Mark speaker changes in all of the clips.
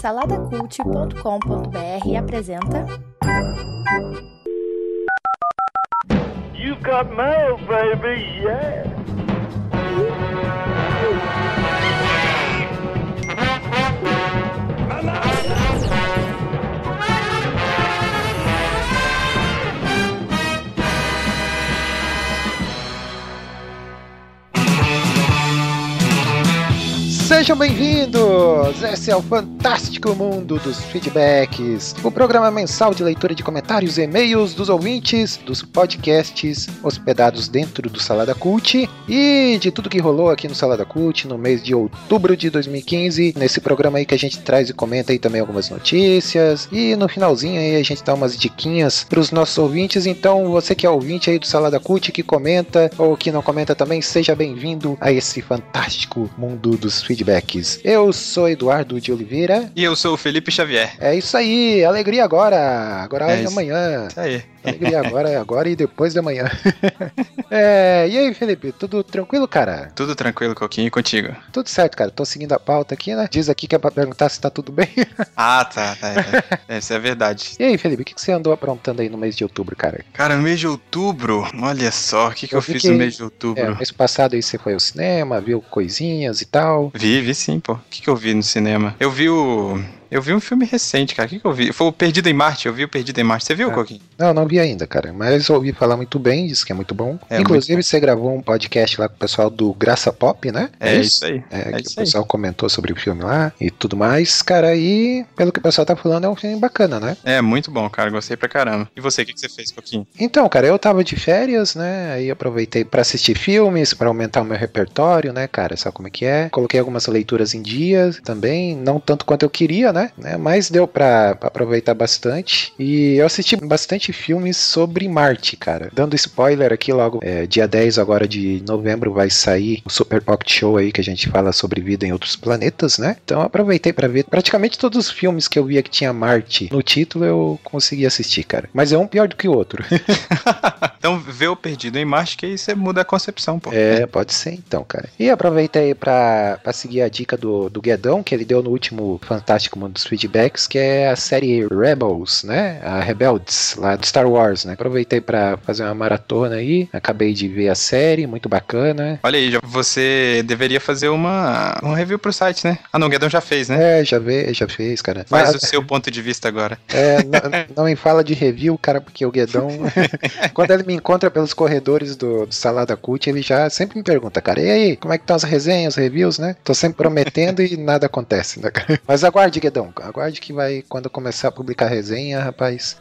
Speaker 1: Saladacult.com.br apresenta.
Speaker 2: You got mail, baby, yeah.
Speaker 3: Sejam bem-vindos! Esse é o fantástico mundo dos feedbacks, o programa mensal de leitura de comentários e e-mails dos ouvintes dos podcasts hospedados dentro do Salada Cult e de tudo que rolou aqui no Salada Cult no mês de outubro de 2015. Nesse programa aí que a gente traz e comenta aí também algumas notícias e no finalzinho aí a gente dá umas diquinhas para os nossos ouvintes. Então, você que é ouvinte aí do Salada Cult, que comenta ou que não comenta também, seja bem-vindo a esse fantástico mundo dos feedbacks. Eu sou Eduardo de Oliveira.
Speaker 4: E eu sou o Felipe Xavier.
Speaker 3: É isso aí, alegria agora. Agora é,
Speaker 4: É isso.
Speaker 3: amanhã.
Speaker 4: Isso aí.
Speaker 3: Alegria agora, é agora e depois da manhã. É, e aí, Felipe, tudo tranquilo, cara?
Speaker 4: Tudo tranquilo, Coquinho, e contigo?
Speaker 3: Tudo certo, cara. Tô seguindo a pauta aqui, né? Diz aqui que é pra perguntar se tá tudo bem.
Speaker 4: Ah, tá. tá, tá. É, Isso é verdade.
Speaker 3: E aí, Felipe, o que, que você andou aprontando aí no mês de outubro, cara?
Speaker 4: Cara, no mês de outubro, olha só, o que, que
Speaker 3: Eu
Speaker 4: eu, fiz
Speaker 3: que-
Speaker 4: no mês de
Speaker 3: É,
Speaker 4: outubro?
Speaker 3: mês passado aí você foi ao cinema, viu coisinhas e tal.
Speaker 4: Vi, vi sim, pô. O que, que eu vi no cinema? Eu vi o muito eu vi um filme recente, cara. O que, que eu vi? Foi o Perdido em Marte. Eu vi o Perdido em Marte. Você viu,
Speaker 3: Ah.
Speaker 4: Coquinho?
Speaker 3: Não, não vi ainda, cara. Mas ouvi falar muito bem, disse que é muito bom.
Speaker 4: É,
Speaker 3: Inclusive, você gravou um podcast lá com o pessoal do Graça Pop, né?
Speaker 4: É, isso aí.
Speaker 3: É,
Speaker 4: É
Speaker 3: que o pessoal comentou sobre o filme lá e tudo mais. Cara, e pelo que o pessoal tá falando, é um filme bacana, né?
Speaker 4: É, muito bom, cara. Gostei pra caramba. E você, o que, que você fez, Coquinho?
Speaker 3: Então, cara, eu tava de férias, né? Aí aproveitei pra assistir filmes, pra aumentar o meu repertório, né, cara? Sabe como é que é? Coloquei algumas leituras em dias também, não tanto quanto eu queria, né? Né? Mas deu pra, pra aproveitar bastante. E eu assisti bastante filmes sobre Marte, cara. Dando spoiler aqui logo, é, dia 10 agora de novembro vai sair o Super Pocket Show aí que a gente fala sobre vida em outros planetas, né? Então eu aproveitei pra ver praticamente todos os filmes que eu via que tinha Marte no título eu consegui assistir, cara. Mas é um pior do que o outro.
Speaker 4: então, vê o Perdido em Marte, que aí você muda a concepção, pô.
Speaker 3: É, pode ser então, cara. E aproveita aí pra, pra seguir a dica do, do Guedão, que ele deu no último Fantástico Mundo dos Feedbacks, que é a série Rebels, né? A Rebeldes, lá do Star Wars, né? Aproveitei pra fazer uma maratona aí. Acabei de ver a série, muito bacana.
Speaker 4: Olha aí, você deveria fazer uma um review pro site, né? Ah, não, o Guedão já fez, né?
Speaker 3: É, já, vê, já fez, cara.
Speaker 4: Faz
Speaker 3: Mas,
Speaker 4: o seu ponto de vista agora.
Speaker 3: é, não, não me fala de review, cara, porque o Guedão, quando ele me encontra pelos corredores do, do Salada Cult, ele já sempre me pergunta, cara, e aí, como é que estão as resenhas, reviews, né? Tô sempre prometendo e nada acontece, né, cara? Mas aguarde, Aguarde que vai, quando eu começar a publicar resenha, rapaz.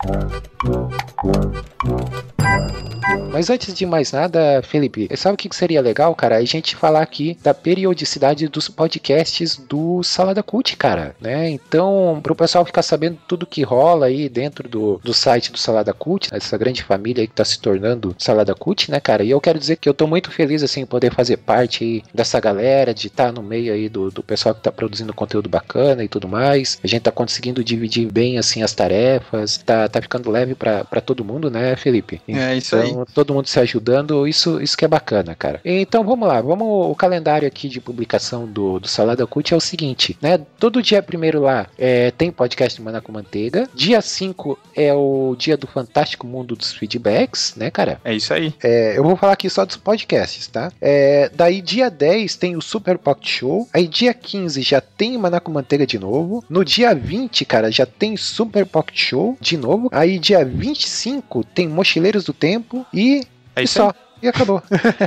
Speaker 3: Mas antes de mais nada, Felipe, sabe o que seria legal, cara? A gente falar aqui da periodicidade dos podcasts do Salada Cult, cara, né? Então, pro pessoal ficar sabendo tudo que rola aí dentro do, do site do Salada Cult, essa grande família aí que tá se tornando Salada Cult, né, cara? E eu quero dizer que eu tô muito feliz, assim, em poder fazer parte aí dessa galera, de estar no meio aí do, do pessoal que tá produzindo conteúdo bacana e tudo mais. A gente tá conseguindo dividir bem, assim, as tarefas, tá, tá ficando leve pra pra todo mundo, né, Felipe?
Speaker 4: É isso aí.
Speaker 3: Então, todo mundo se ajudando, isso, isso que é bacana, cara. Então vamos lá, vamos o calendário aqui de publicação do, do Salada Cult é o seguinte, né? Todo dia primeiro lá é, tem podcast de Maná com Manteiga. Dia 5 é o dia do Fantástico Mundo dos Feedbacks, né, cara?
Speaker 4: É isso aí.
Speaker 3: É, eu vou falar aqui só dos podcasts, tá? É, daí dia 10 tem o Super Pocket Show. Aí dia 15 já tem Maná com Manteiga de novo. No dia 20, cara, já tem Super Pocket Show de novo. Aí dia 25 tem Mochileiros do Tempo e,
Speaker 4: É
Speaker 3: e
Speaker 4: isso aí.
Speaker 3: E acabou.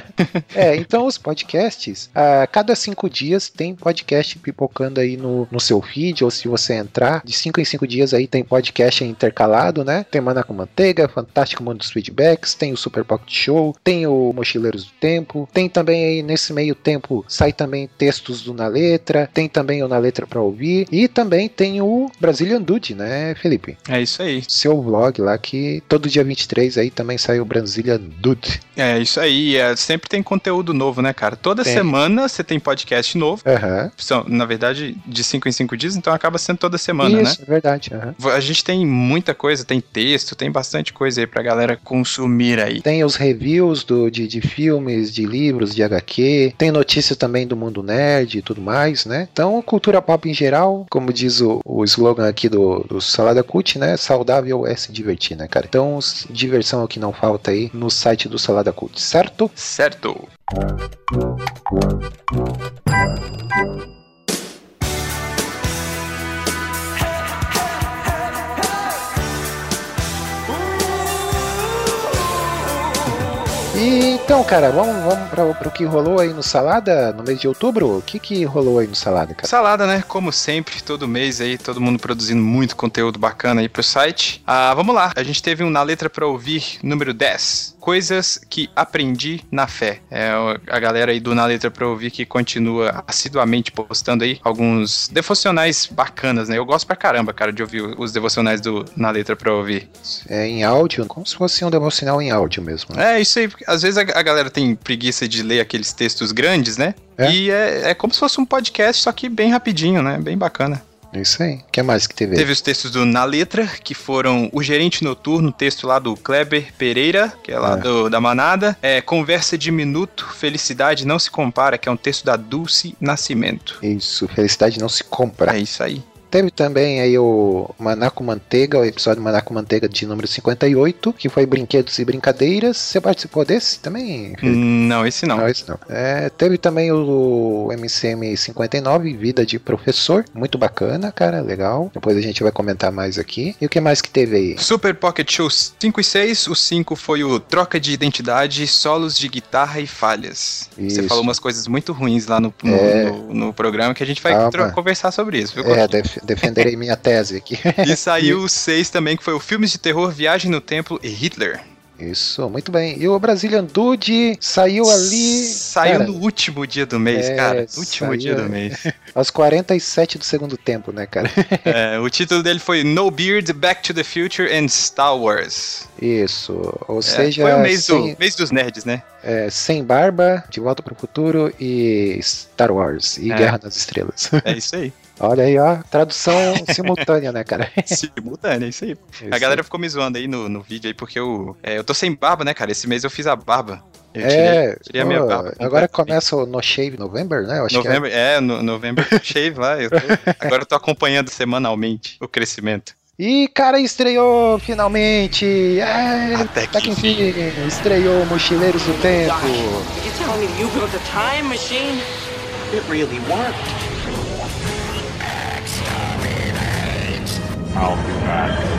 Speaker 3: é, então os podcasts, a cada cinco dias tem podcast pipocando aí no, no seu feed, ou se você entrar, de cinco em cinco dias aí tem podcast intercalado, né? Tem Maná com Manteiga, Fantástico Mundo dos Feedbacks, tem o Super Pocket Show, tem o Mochileiros do Tempo, tem também aí nesse meio tempo sai também textos do Na Letra, tem também o Na Letra pra ouvir, e também tem o Brazilian Dude, né, Felipe?
Speaker 4: É isso aí.
Speaker 3: Seu vlog lá que todo dia 23 aí também sai o Brazilian Dude.
Speaker 4: É isso aí. É, sempre tem conteúdo novo, né, cara? Toda
Speaker 3: Tem.
Speaker 4: semana você tem podcast novo.
Speaker 3: Aham.
Speaker 4: São, na verdade, de 5 em 5 dias, então acaba sendo toda semana, né?
Speaker 3: Isso, é verdade. aham.
Speaker 4: A gente tem muita coisa, tem texto, tem bastante coisa aí pra galera consumir aí.
Speaker 3: Tem os reviews do, de, de filmes, de livros, de HQ. Tem notícia também do mundo nerd e tudo mais, né? Então, cultura pop em geral, como diz o, o slogan aqui do, do Salada Cult, né? Saudável é se divertir, né, cara? Então, diversão é o que não falta aí no site do Salada Cult, certo?
Speaker 4: Certo.
Speaker 3: E então, cara, vamos, vamos para o que rolou aí no Salada no mês de outubro? O que, que rolou aí no Salada, cara?
Speaker 4: Salada, né? Como sempre, todo mês aí, todo mundo produzindo muito conteúdo bacana aí pro site. Ah, vamos lá. A gente teve um Na Letra pra Ouvir, número 10. Coisas que aprendi na fé. É a galera aí do Na Letra pra Ouvir que continua assiduamente postando aí alguns devocionais bacanas, né? Eu gosto pra caramba, cara, de ouvir os devocionais do Na Letra pra Ouvir.
Speaker 3: É em áudio, como se fosse um devocional em áudio mesmo. né?
Speaker 4: É, isso aí. Às vezes a, galera tem preguiça de ler aqueles textos grandes, né?
Speaker 3: É.
Speaker 4: E é, é como se fosse um podcast, só que bem rapidinho, né? Bem bacana.
Speaker 3: É Isso aí. O que mais que teve?
Speaker 4: Teve os textos do Na Letra, que foram O Gerente Noturno, texto lá do Kleber Pereira, que é lá
Speaker 3: É.
Speaker 4: do- da Manada. É, Conversa de Minuto, Felicidade Não Se Compara, que é um texto da Dulce Nascimento.
Speaker 3: Isso, felicidade não se compra.
Speaker 4: É isso aí.
Speaker 3: Teve também aí o Manaco Manteiga, o episódio Manaco Manteiga de número 58, que foi Brinquedos e Brincadeiras. Você participou desse também? Felipe?
Speaker 4: Não, esse não.
Speaker 3: Não, esse não. É, teve também o MCM 59, Vida de Professor. Muito bacana, cara, legal. Depois a gente vai comentar mais aqui. E o que mais que teve aí?
Speaker 4: Super Pocket Show 5 e 6. O 5 foi o Troca de Identidade, Solos de Guitarra e Falhas. Você
Speaker 3: Isso.
Speaker 4: falou umas coisas muito ruins lá no, no,
Speaker 3: É.
Speaker 4: no- no programa que a gente vai conversar sobre isso. viu,
Speaker 3: É,
Speaker 4: Coquinho?
Speaker 3: Def- defenderei minha tese aqui.
Speaker 4: E saiu o 6 também, que foi o Filmes de Terror, Viagem no Templo e Hitler.
Speaker 3: Isso, muito bem. E o Brazilian Dude saiu ali.
Speaker 4: Saiu
Speaker 3: cara,
Speaker 4: no último dia do mês,
Speaker 3: É,
Speaker 4: cara. Último
Speaker 3: saiu-
Speaker 4: dia do mês.
Speaker 3: aos 47 do segundo tempo, né, cara?
Speaker 4: É, o título dele foi No Beard, Back to the Future and Star Wars.
Speaker 3: Isso. Ou
Speaker 4: É,
Speaker 3: seja,
Speaker 4: foi o mês,
Speaker 3: sem,
Speaker 4: do, mês dos nerds, né?
Speaker 3: é, sem barba, De Volta para o Futuro e Star Wars e
Speaker 4: É.
Speaker 3: Guerra nas Estrelas.
Speaker 4: É isso aí.
Speaker 3: Olha aí, ó, tradução simultânea, né, cara?
Speaker 4: Simultâneo, é isso aí. A
Speaker 3: Isso.
Speaker 4: galera ficou me zoando aí no, no vídeo aí, porque eu, é, eu tô sem barba, né, cara? Esse mês eu fiz a barba. Eu tirei,
Speaker 3: É,
Speaker 4: tirei a minha barba.
Speaker 3: agora começa o No Shave November, né? Eu acho
Speaker 4: November, é, no, November Shave lá. eu tô- agora eu tô acompanhando semanalmente o crescimento.
Speaker 3: E, cara, estreou finalmente! É,
Speaker 4: Até
Speaker 3: até
Speaker 4: que
Speaker 3: que enfim, estreou Mochileiros do Tempo.
Speaker 5: You telling me you built a time machine? It really worked.
Speaker 2: I'll be back.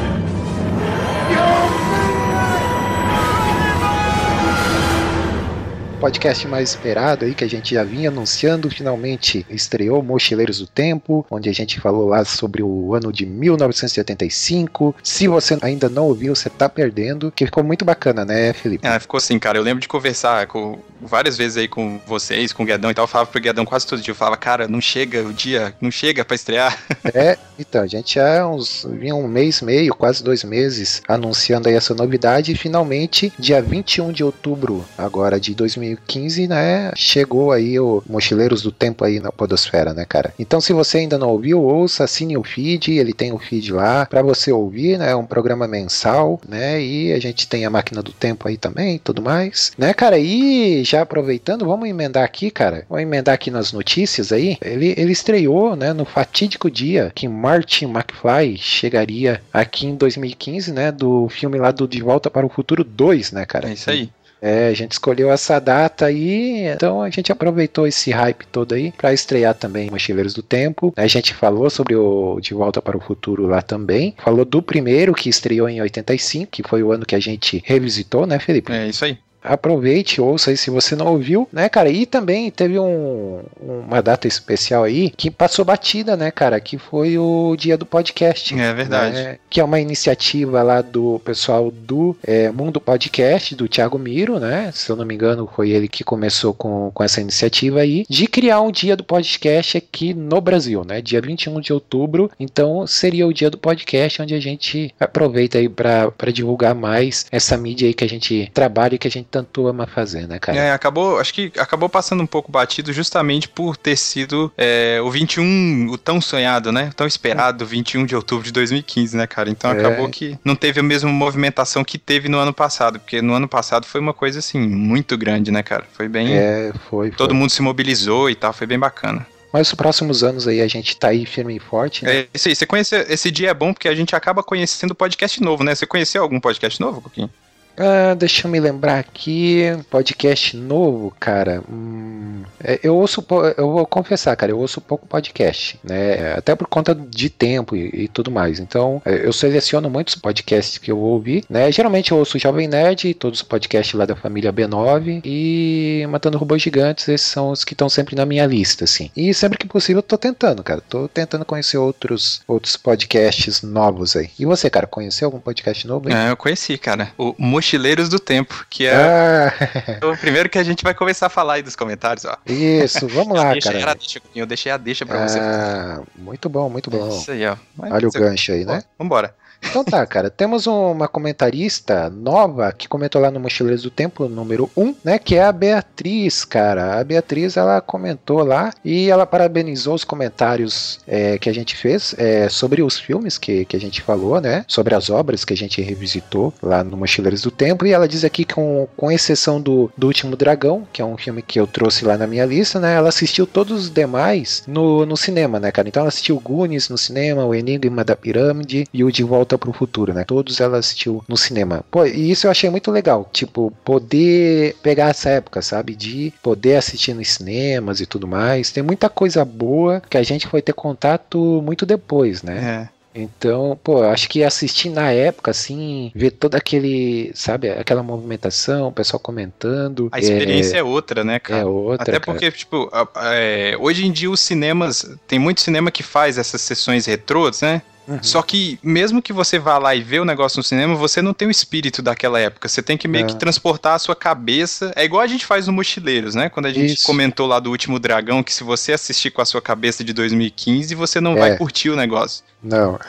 Speaker 3: Podcast mais esperado aí que a gente já vinha anunciando, finalmente estreou Mochileiros do Tempo, onde a gente falou lá sobre o ano de 1985. Se você ainda não ouviu, você tá perdendo, que ficou muito bacana, né, Felipe?
Speaker 4: Ah, ficou assim, cara. Eu lembro de conversar com, várias vezes aí com vocês, com o Guedão e tal. Eu falava pro Guedão quase todo dia. Eu falava, cara, não chega o dia, não chega pra estrear.
Speaker 3: É, então, a gente já uns, vinha um mês e meio, quase dois meses, anunciando aí essa novidade e finalmente, dia 21 de outubro agora de 2015, né, chegou aí o Mochileiros do Tempo aí na podosfera, né, cara? Então, se você ainda não ouviu, ouça, assine o feed, ele tem o feed lá pra você ouvir, né, é um programa mensal, né, e a gente tem a Máquina do Tempo aí também, tudo mais, né, cara? E já aproveitando, vamos emendar aqui, cara, vamos emendar aqui nas notícias aí, ele, ele estreou, né, no fatídico dia que Martin McFly chegaria aqui em 2015, né, do filme lá do De Volta para o Futuro 2, né, cara?
Speaker 4: É isso aí.
Speaker 3: É, a gente escolheu essa data aí, então a gente aproveitou esse hype todo aí para estrear também Mochileiros do Tempo. A gente falou sobre o De Volta para o Futuro lá também. Falou do primeiro que estreou em 85, que foi o ano que a gente revisitou, né, Felipe?
Speaker 4: É isso aí.
Speaker 3: Aproveite, ouça aí se você não ouviu, né, cara? E também teve um, uma data especial aí que passou batida, né, cara? Que foi o dia do podcast.
Speaker 4: É verdade.
Speaker 3: né? Que é uma iniciativa lá do pessoal do é, Mundo Podcast, do Thiago Miro, né? Se eu não me engano, foi ele que começou com, com essa iniciativa aí, de criar um dia do podcast aqui no Brasil, né? Dia 21 de outubro. Então seria o dia do podcast onde a gente aproveita aí para divulgar mais essa mídia aí que a gente trabalha e que a gente tanto ama fazer, né, cara?
Speaker 4: É, acabou, acho que acabou passando um pouco batido justamente por ter sido é, o 21, o tão sonhado, né? Tão esperado 21 de outubro de 2015, né, cara? Então
Speaker 3: É.
Speaker 4: acabou que não teve a mesma movimentação que teve no ano passado, porque no ano passado foi uma coisa assim muito grande, né, cara? Foi bem,
Speaker 3: É, foi.
Speaker 4: todo
Speaker 3: foi.
Speaker 4: mundo se mobilizou e tal, foi bem bacana.
Speaker 3: Mas os próximos anos aí a gente tá aí firme e forte, né?
Speaker 4: É isso aí, você conhece, esse dia é bom porque a gente acaba conhecendo podcast novo, né? Você conheceu algum podcast novo, Coquinho?
Speaker 3: Ah, deixa eu me lembrar aqui. Podcast novo, cara. Hum, é, eu ouço, eu vou confessar, cara, eu ouço pouco podcast, né? Até por conta de tempo e, e tudo mais. Então, é, eu seleciono muitos podcasts que eu vou ouvir, né? Geralmente eu ouço Jovem Nerd, todos os podcasts lá da família B9 e Matando Robôs Gigantes, esses são os que estão sempre na minha lista, assim. E sempre que possível eu tô tentando, cara. Tô tentando conhecer outros, outros podcasts novos aí. E você, cara, conheceu algum podcast novo aí?
Speaker 4: É, eu conheci, cara. O Mochileiros do Tempo, que é
Speaker 3: Ah,
Speaker 4: o primeiro que a gente vai começar a falar aí dos comentários, ó.
Speaker 3: isso, vamos lá,
Speaker 4: deixa,
Speaker 3: cara.
Speaker 4: deixa, eu deixei a deixa pra você.
Speaker 3: Ah, muito bom, muito bom.
Speaker 4: Isso aí, ó. Mas
Speaker 3: Olha o
Speaker 4: você-
Speaker 3: gancho aí, né?
Speaker 4: Ó, Vambora.
Speaker 3: Então tá, cara. Temos uma comentarista nova que comentou lá no Mochileiros do Tempo número 1, né? Que é a Beatriz, cara. A Beatriz, ela comentou lá e ela parabenizou os comentários é, que a gente fez é, sobre os filmes que, que a gente falou, né? Sobre as obras que a gente revisitou lá no Mochileiros do Tempo. E ela diz aqui que, com, com exceção do, do Último Dragão, que é um filme que eu trouxe lá na minha lista, né? Ela assistiu todos os demais no, no cinema, né, cara? Então ela assistiu Goonies no cinema, O Enigma da Pirâmide e o De Volta pro Futuro, né? Todos ela assistiu no cinema. Pô, e isso eu achei muito legal. Tipo, poder pegar essa época, sabe? De poder assistir nos cinemas e tudo mais. Tem muita coisa boa que a gente foi ter contato muito depois, né?
Speaker 4: É.
Speaker 3: Então, pô, acho que assistir na época, assim, ver todo aquele, sabe, aquela movimentação, o pessoal comentando.
Speaker 4: A experiência é, outra, né,
Speaker 3: é,
Speaker 4: cara?
Speaker 3: é outra.
Speaker 4: Até
Speaker 3: cara.
Speaker 4: porque, tipo, é, hoje em dia os cinemas. Tem muito cinema que faz essas sessões retrôs, né?
Speaker 3: Uhum.
Speaker 4: Só que, mesmo que você vá lá e vê o negócio no cinema, você não tem o espírito daquela época. Você tem que meio
Speaker 3: É.
Speaker 4: que transportar a sua cabeça. É igual a gente faz no Mochileiros, né? Quando a gente
Speaker 3: Isso.
Speaker 4: comentou lá do Último Dragão, que se você assistir com a sua cabeça de 2015, você não
Speaker 3: É.
Speaker 4: vai curtir o negócio.
Speaker 3: Não.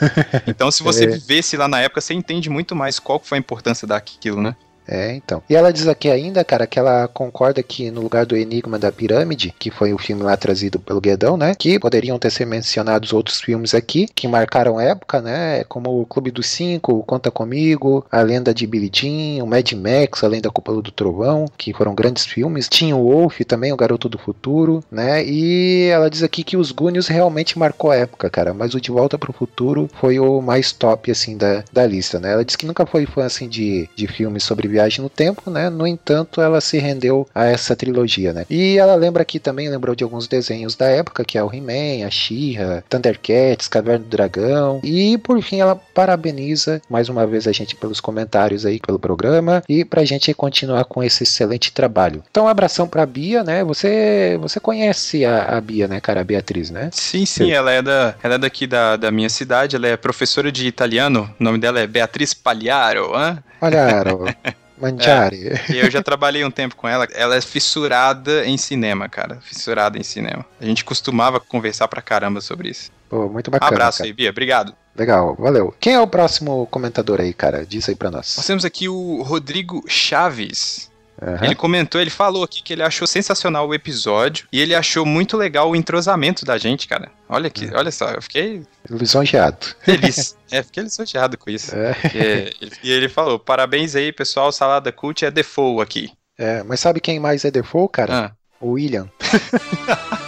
Speaker 4: Então, se você
Speaker 3: É.
Speaker 4: vivesse lá na época, você entende muito mais qual foi a importância daquilo, né?
Speaker 3: É, então. E ela diz aqui ainda, cara, que ela concorda que no lugar do Enigma da Pirâmide, que foi o filme lá trazido pelo Guedão, né? Que poderiam ter sido mencionados outros filmes aqui que marcaram época, né? Como o Clube dos Cinco, Conta Comigo, A Lenda de Billy Jean, o Mad Max, Além da Cúpula do Trovão, que foram grandes filmes. Tinha o Wolf também, o Garoto do Futuro, né? E ela diz aqui que os Goonies realmente marcou época, cara. Mas o De Volta pro Futuro foi o mais top, assim, da, da lista, né? Ela diz que nunca foi fã, assim, de, de filmes sobre viagem no tempo, né? No entanto, ela se rendeu a essa trilogia, né? E ela lembra aqui também, lembrou de alguns desenhos da época, que é o He-Man, a She-Ra, Thundercats, Caverna do Dragão. E por fim, ela parabeniza mais uma vez a gente pelos comentários aí pelo programa e pra gente continuar com esse excelente trabalho. Então, um abração pra Bia, né? Você você conhece a, a Bia, né, cara? A Beatriz, né?
Speaker 4: Sim, sim, ela é, da, ela é daqui da, da minha cidade, ela é professora de italiano, o nome dela é Beatriz Pagliaro, hã?
Speaker 3: Olha, Mangiare.
Speaker 4: E eu já trabalhei um tempo com ela. Ela é fissurada em cinema, cara. Fissurada em cinema. A gente costumava conversar pra caramba sobre isso.
Speaker 3: Pô, muito bacana.
Speaker 4: Abraço
Speaker 3: cara.
Speaker 4: aí, Bia. Obrigado.
Speaker 3: Legal, valeu. Quem é o próximo comentador aí, cara? Diz aí pra
Speaker 4: Nós
Speaker 3: nós.
Speaker 4: temos aqui o Rodrigo Chaves.
Speaker 3: Aham.
Speaker 4: Ele comentou, ele falou aqui que ele achou sensacional o episódio e ele achou muito legal o entrosamento da gente, cara. Olha que, olha só, eu fiquei
Speaker 3: Lisonjeado.
Speaker 4: feliz. é, fiquei lisonjeado com isso.
Speaker 3: É,
Speaker 4: É, e ele falou: parabéns aí, pessoal. Salada Cult é default aqui.
Speaker 3: é, mas sabe quem mais é default, cara?
Speaker 4: Ah.
Speaker 3: O William.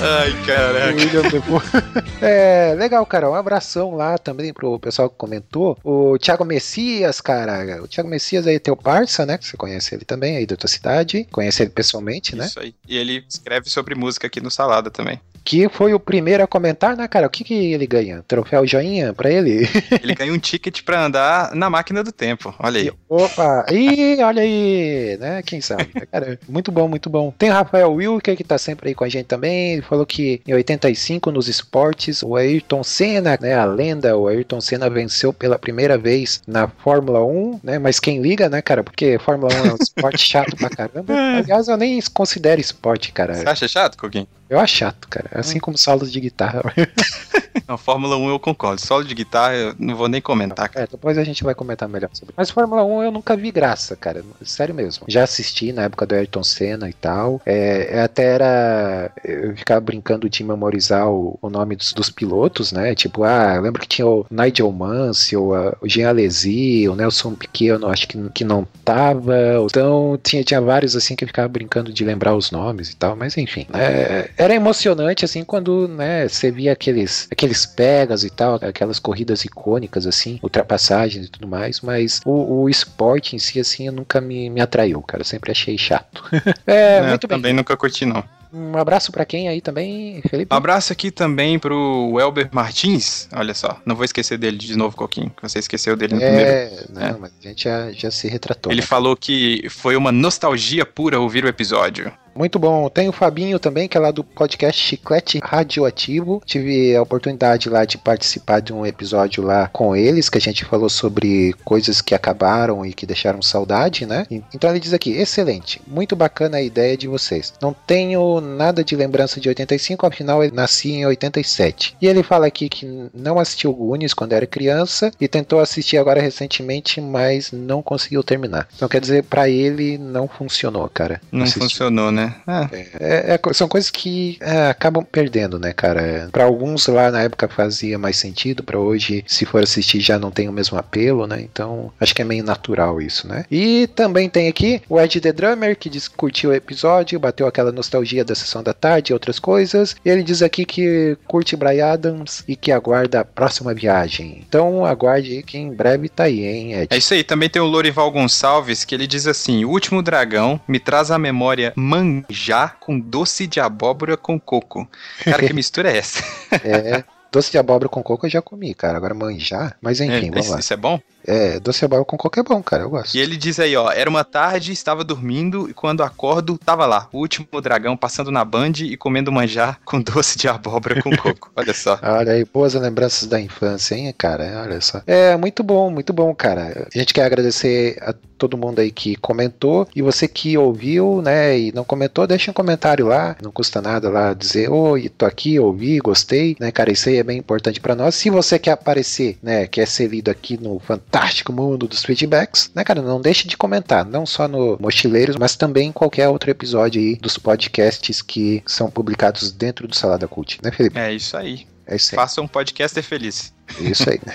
Speaker 4: Ai, caraca.
Speaker 3: William é, legal, cara. Um abração lá também pro pessoal que comentou. O Thiago Messias, cara. O Thiago Messias aí é teu parça, né? Você conhece ele também aí da tua cidade. Conhece ele pessoalmente, né?
Speaker 4: Isso aí. E ele escreve sobre música aqui no Salada também.
Speaker 3: Que foi o primeiro a comentar, né, cara? O que, que ele ganha? Troféu joinha pra ele?
Speaker 4: Ele ganha um ticket pra andar na máquina do tempo. Olha aí.
Speaker 3: Opa! Ih, olha aí, né? Quem sabe? Cara, muito bom, muito bom. Tem Rafael Wilker, que tá sempre aí com a gente também. Ele falou que em 85, nos esportes, o Ayrton Senna, né? A lenda, o Ayrton Senna venceu pela primeira vez na Fórmula 1, né? Mas quem liga, né, cara? Porque Fórmula 1 é um esporte chato pra caramba. Aliás, eu nem considero esporte, cara.
Speaker 4: Você acha chato, Coquinho?
Speaker 3: Eu acho chato, cara. Assim como solos de guitarra.
Speaker 4: Não, Fórmula 1 eu concordo. Solo de guitarra eu não vou nem comentar, cara.
Speaker 3: É, depois a gente vai comentar melhor sobre. Mas Fórmula 1 eu nunca vi graça, cara. Sério mesmo. Já assisti na época do Ayrton Senna e tal. É, é até era. Eu ficava brincando de memorizar o, o nome dos, dos, pilotos, né? Tipo, ah, eu lembro que tinha o Nigel Mansell, o Jean Alesi, o Nelson Piquet, eu não, acho que, que não tava. Então tinha, tinha vários assim que eu ficava brincando de lembrar os nomes e tal. Mas enfim. É, era emocionante assim quando né, você via aqueles, aqueles pegas e tal, aquelas corridas icônicas assim, ultrapassagens e tudo mais. Mas o, o esporte em si, assim, nunca me, me atraiu, cara. Eu sempre achei chato.
Speaker 4: é, é, muito bem. Também nunca curti, não.
Speaker 3: Um abraço para quem aí também, Felipe?
Speaker 4: Um abraço aqui também pro Elber Martins. Olha só, não vou esquecer dele de novo, Coquinho. Você esqueceu dele no
Speaker 3: é,
Speaker 4: primeiro.
Speaker 3: Não, é, mas a gente já, já se retratou.
Speaker 4: Ele
Speaker 3: né?
Speaker 4: falou que foi uma nostalgia pura ouvir o episódio.
Speaker 3: Muito bom. Tem o Fabinho também, que é lá do podcast Chiclete Radioativo. Tive a oportunidade lá de participar de um episódio lá com eles, que a gente falou sobre coisas que acabaram e que deixaram saudade, né? Então ele diz aqui: excelente, muito bacana a ideia de vocês. Não tenho nada de lembrança de 85, afinal eu nasci em 87. E ele fala aqui que não assistiu Goonies quando era criança e tentou assistir agora recentemente, mas não conseguiu terminar. Então quer dizer, para ele não funcionou, cara.
Speaker 4: Não assistir. funcionou, né?
Speaker 3: É. É, é, são coisas que é, acabam perdendo, né, cara? Para alguns lá na época fazia mais sentido, para hoje, se for assistir, já não tem o mesmo apelo, né? Então, acho que é meio natural isso, né? E também tem aqui o Ed The Drummer, que diz que curtiu o episódio, bateu aquela nostalgia da sessão da tarde e outras coisas. E ele diz aqui que curte Brian Adams e que aguarda a próxima viagem. Então, aguarde que em breve tá aí, hein, Ed?
Speaker 4: É isso aí. Também tem o Lorival Gonçalves, que ele diz assim: O último dragão me traz à memória Man manjar com doce de abóbora com coco. Cara, que mistura é essa?
Speaker 3: é, doce de abóbora com coco eu já comi, cara. Agora manjar, mas enfim, é, vamos
Speaker 4: lá.
Speaker 3: Isso
Speaker 4: é bom?
Speaker 3: É, doce abóbora com coco é bom, cara, eu gosto.
Speaker 4: E ele diz aí, ó, era uma tarde, estava dormindo e quando acordo, tava lá, o último dragão passando na Band e comendo manjar com doce de abóbora com coco. Olha só.
Speaker 3: Olha aí, boas lembranças da infância, hein, cara? Olha só. É, muito bom, muito bom, cara. A gente quer agradecer a todo mundo aí que comentou e você que ouviu, né, e não comentou, deixa um comentário lá, não custa nada lá dizer, oi, tô aqui, ouvi, gostei, né, cara, isso aí é bem importante para nós. Se você quer aparecer, né, quer ser lido aqui no fantástico mundo dos feedbacks, né, cara, não deixe de comentar, não só no Mochileiros, mas também em qualquer outro episódio aí dos podcasts que são publicados dentro do Salada Cult, né, Felipe?
Speaker 4: É isso aí.
Speaker 3: É isso aí.
Speaker 4: Faça um podcaster feliz.
Speaker 3: Isso aí.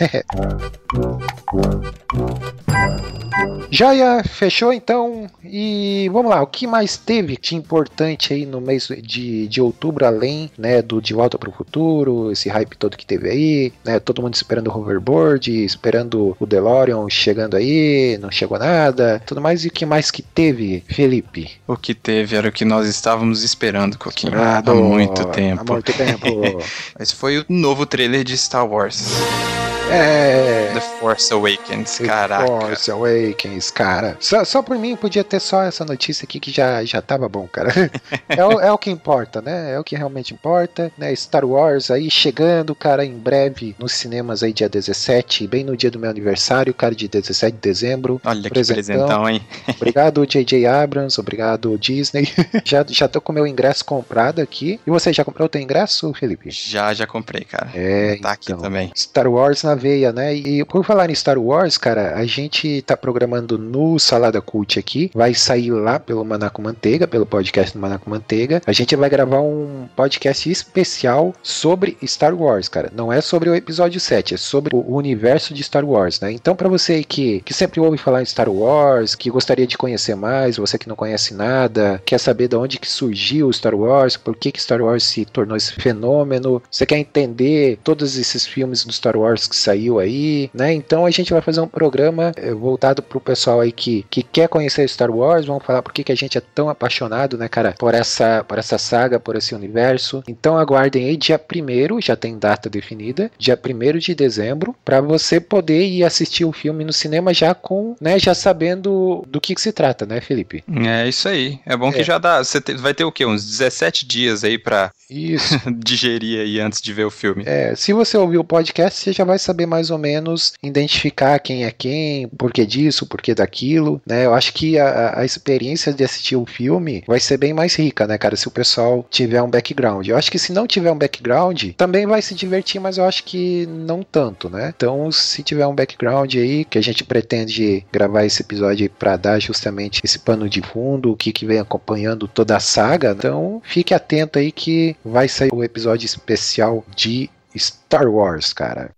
Speaker 3: Joia, fechou então. E vamos lá, o que mais teve de importante aí no mês de, de outubro, além né, do De Volta para o Futuro, esse hype todo que teve aí, né? Todo mundo esperando o hoverboard, esperando o DeLorean chegando aí, não chegou nada, tudo mais. E o que mais que teve, Felipe?
Speaker 4: O que teve era o que nós estávamos esperando, Coquinho, há muito tempo.
Speaker 3: Há muito tempo.
Speaker 4: Esse foi o novo trailer de Star Wars. Deus.
Speaker 3: É.
Speaker 4: The Force Awakens, The caraca.
Speaker 3: Force Awakens, cara. Só, só por mim podia ter só essa notícia aqui que já, já tava bom, cara. é, o, é o que importa, né? É o que realmente importa, né? Star Wars aí chegando, cara, em breve nos cinemas aí dia 17, bem no dia do meu aniversário, cara, de 17 de dezembro.
Speaker 4: Olha que presentão, hein?
Speaker 3: obrigado, J.J. Abrams, obrigado, Disney. já, já tô com meu ingresso comprado aqui. E você já comprou o teu ingresso, Felipe?
Speaker 4: Já, já comprei, cara.
Speaker 3: É,
Speaker 4: tá aqui
Speaker 3: então,
Speaker 4: também.
Speaker 3: Star Wars na veia, né? E por falar em Star Wars, cara, a gente tá programando no Salada Cult aqui, vai sair lá pelo Manaco Manteiga, pelo podcast do Manaco Manteiga. A gente vai gravar um podcast especial sobre Star Wars, cara. Não é sobre o episódio 7, é sobre o universo de Star Wars, né? Então, para você que, que sempre ouve falar em Star Wars, que gostaria de conhecer mais, você que não conhece nada, quer saber de onde que surgiu Star Wars, por que que Star Wars se tornou esse fenômeno, você quer entender todos esses filmes do Star Wars que saiu aí, né? Então a gente vai fazer um programa é, voltado pro pessoal aí que, que quer conhecer Star Wars, vamos falar por que a gente é tão apaixonado, né, cara, por essa, por essa saga, por esse universo. Então aguardem aí dia 1 já tem data definida, dia 1 de dezembro, para você poder ir assistir o filme no cinema já com, né, já sabendo do que, que se trata, né, Felipe?
Speaker 4: É isso aí. É bom que é. já dá, você te, vai ter o quê? Uns 17 dias aí para digerir aí antes de ver o filme.
Speaker 3: É, se você ouviu o podcast, você já vai saber saber mais ou menos identificar quem é quem, por que disso, por que daquilo, né? Eu acho que a, a experiência de assistir o filme vai ser bem mais rica, né, cara, se o pessoal tiver um background. Eu acho que se não tiver um background, também vai se divertir, mas eu acho que não tanto, né? Então, se tiver um background aí, que a gente pretende gravar esse episódio para dar justamente esse pano de fundo, o que, que vem acompanhando toda a saga, então fique atento aí que vai sair o episódio especial de Star Wars, cara.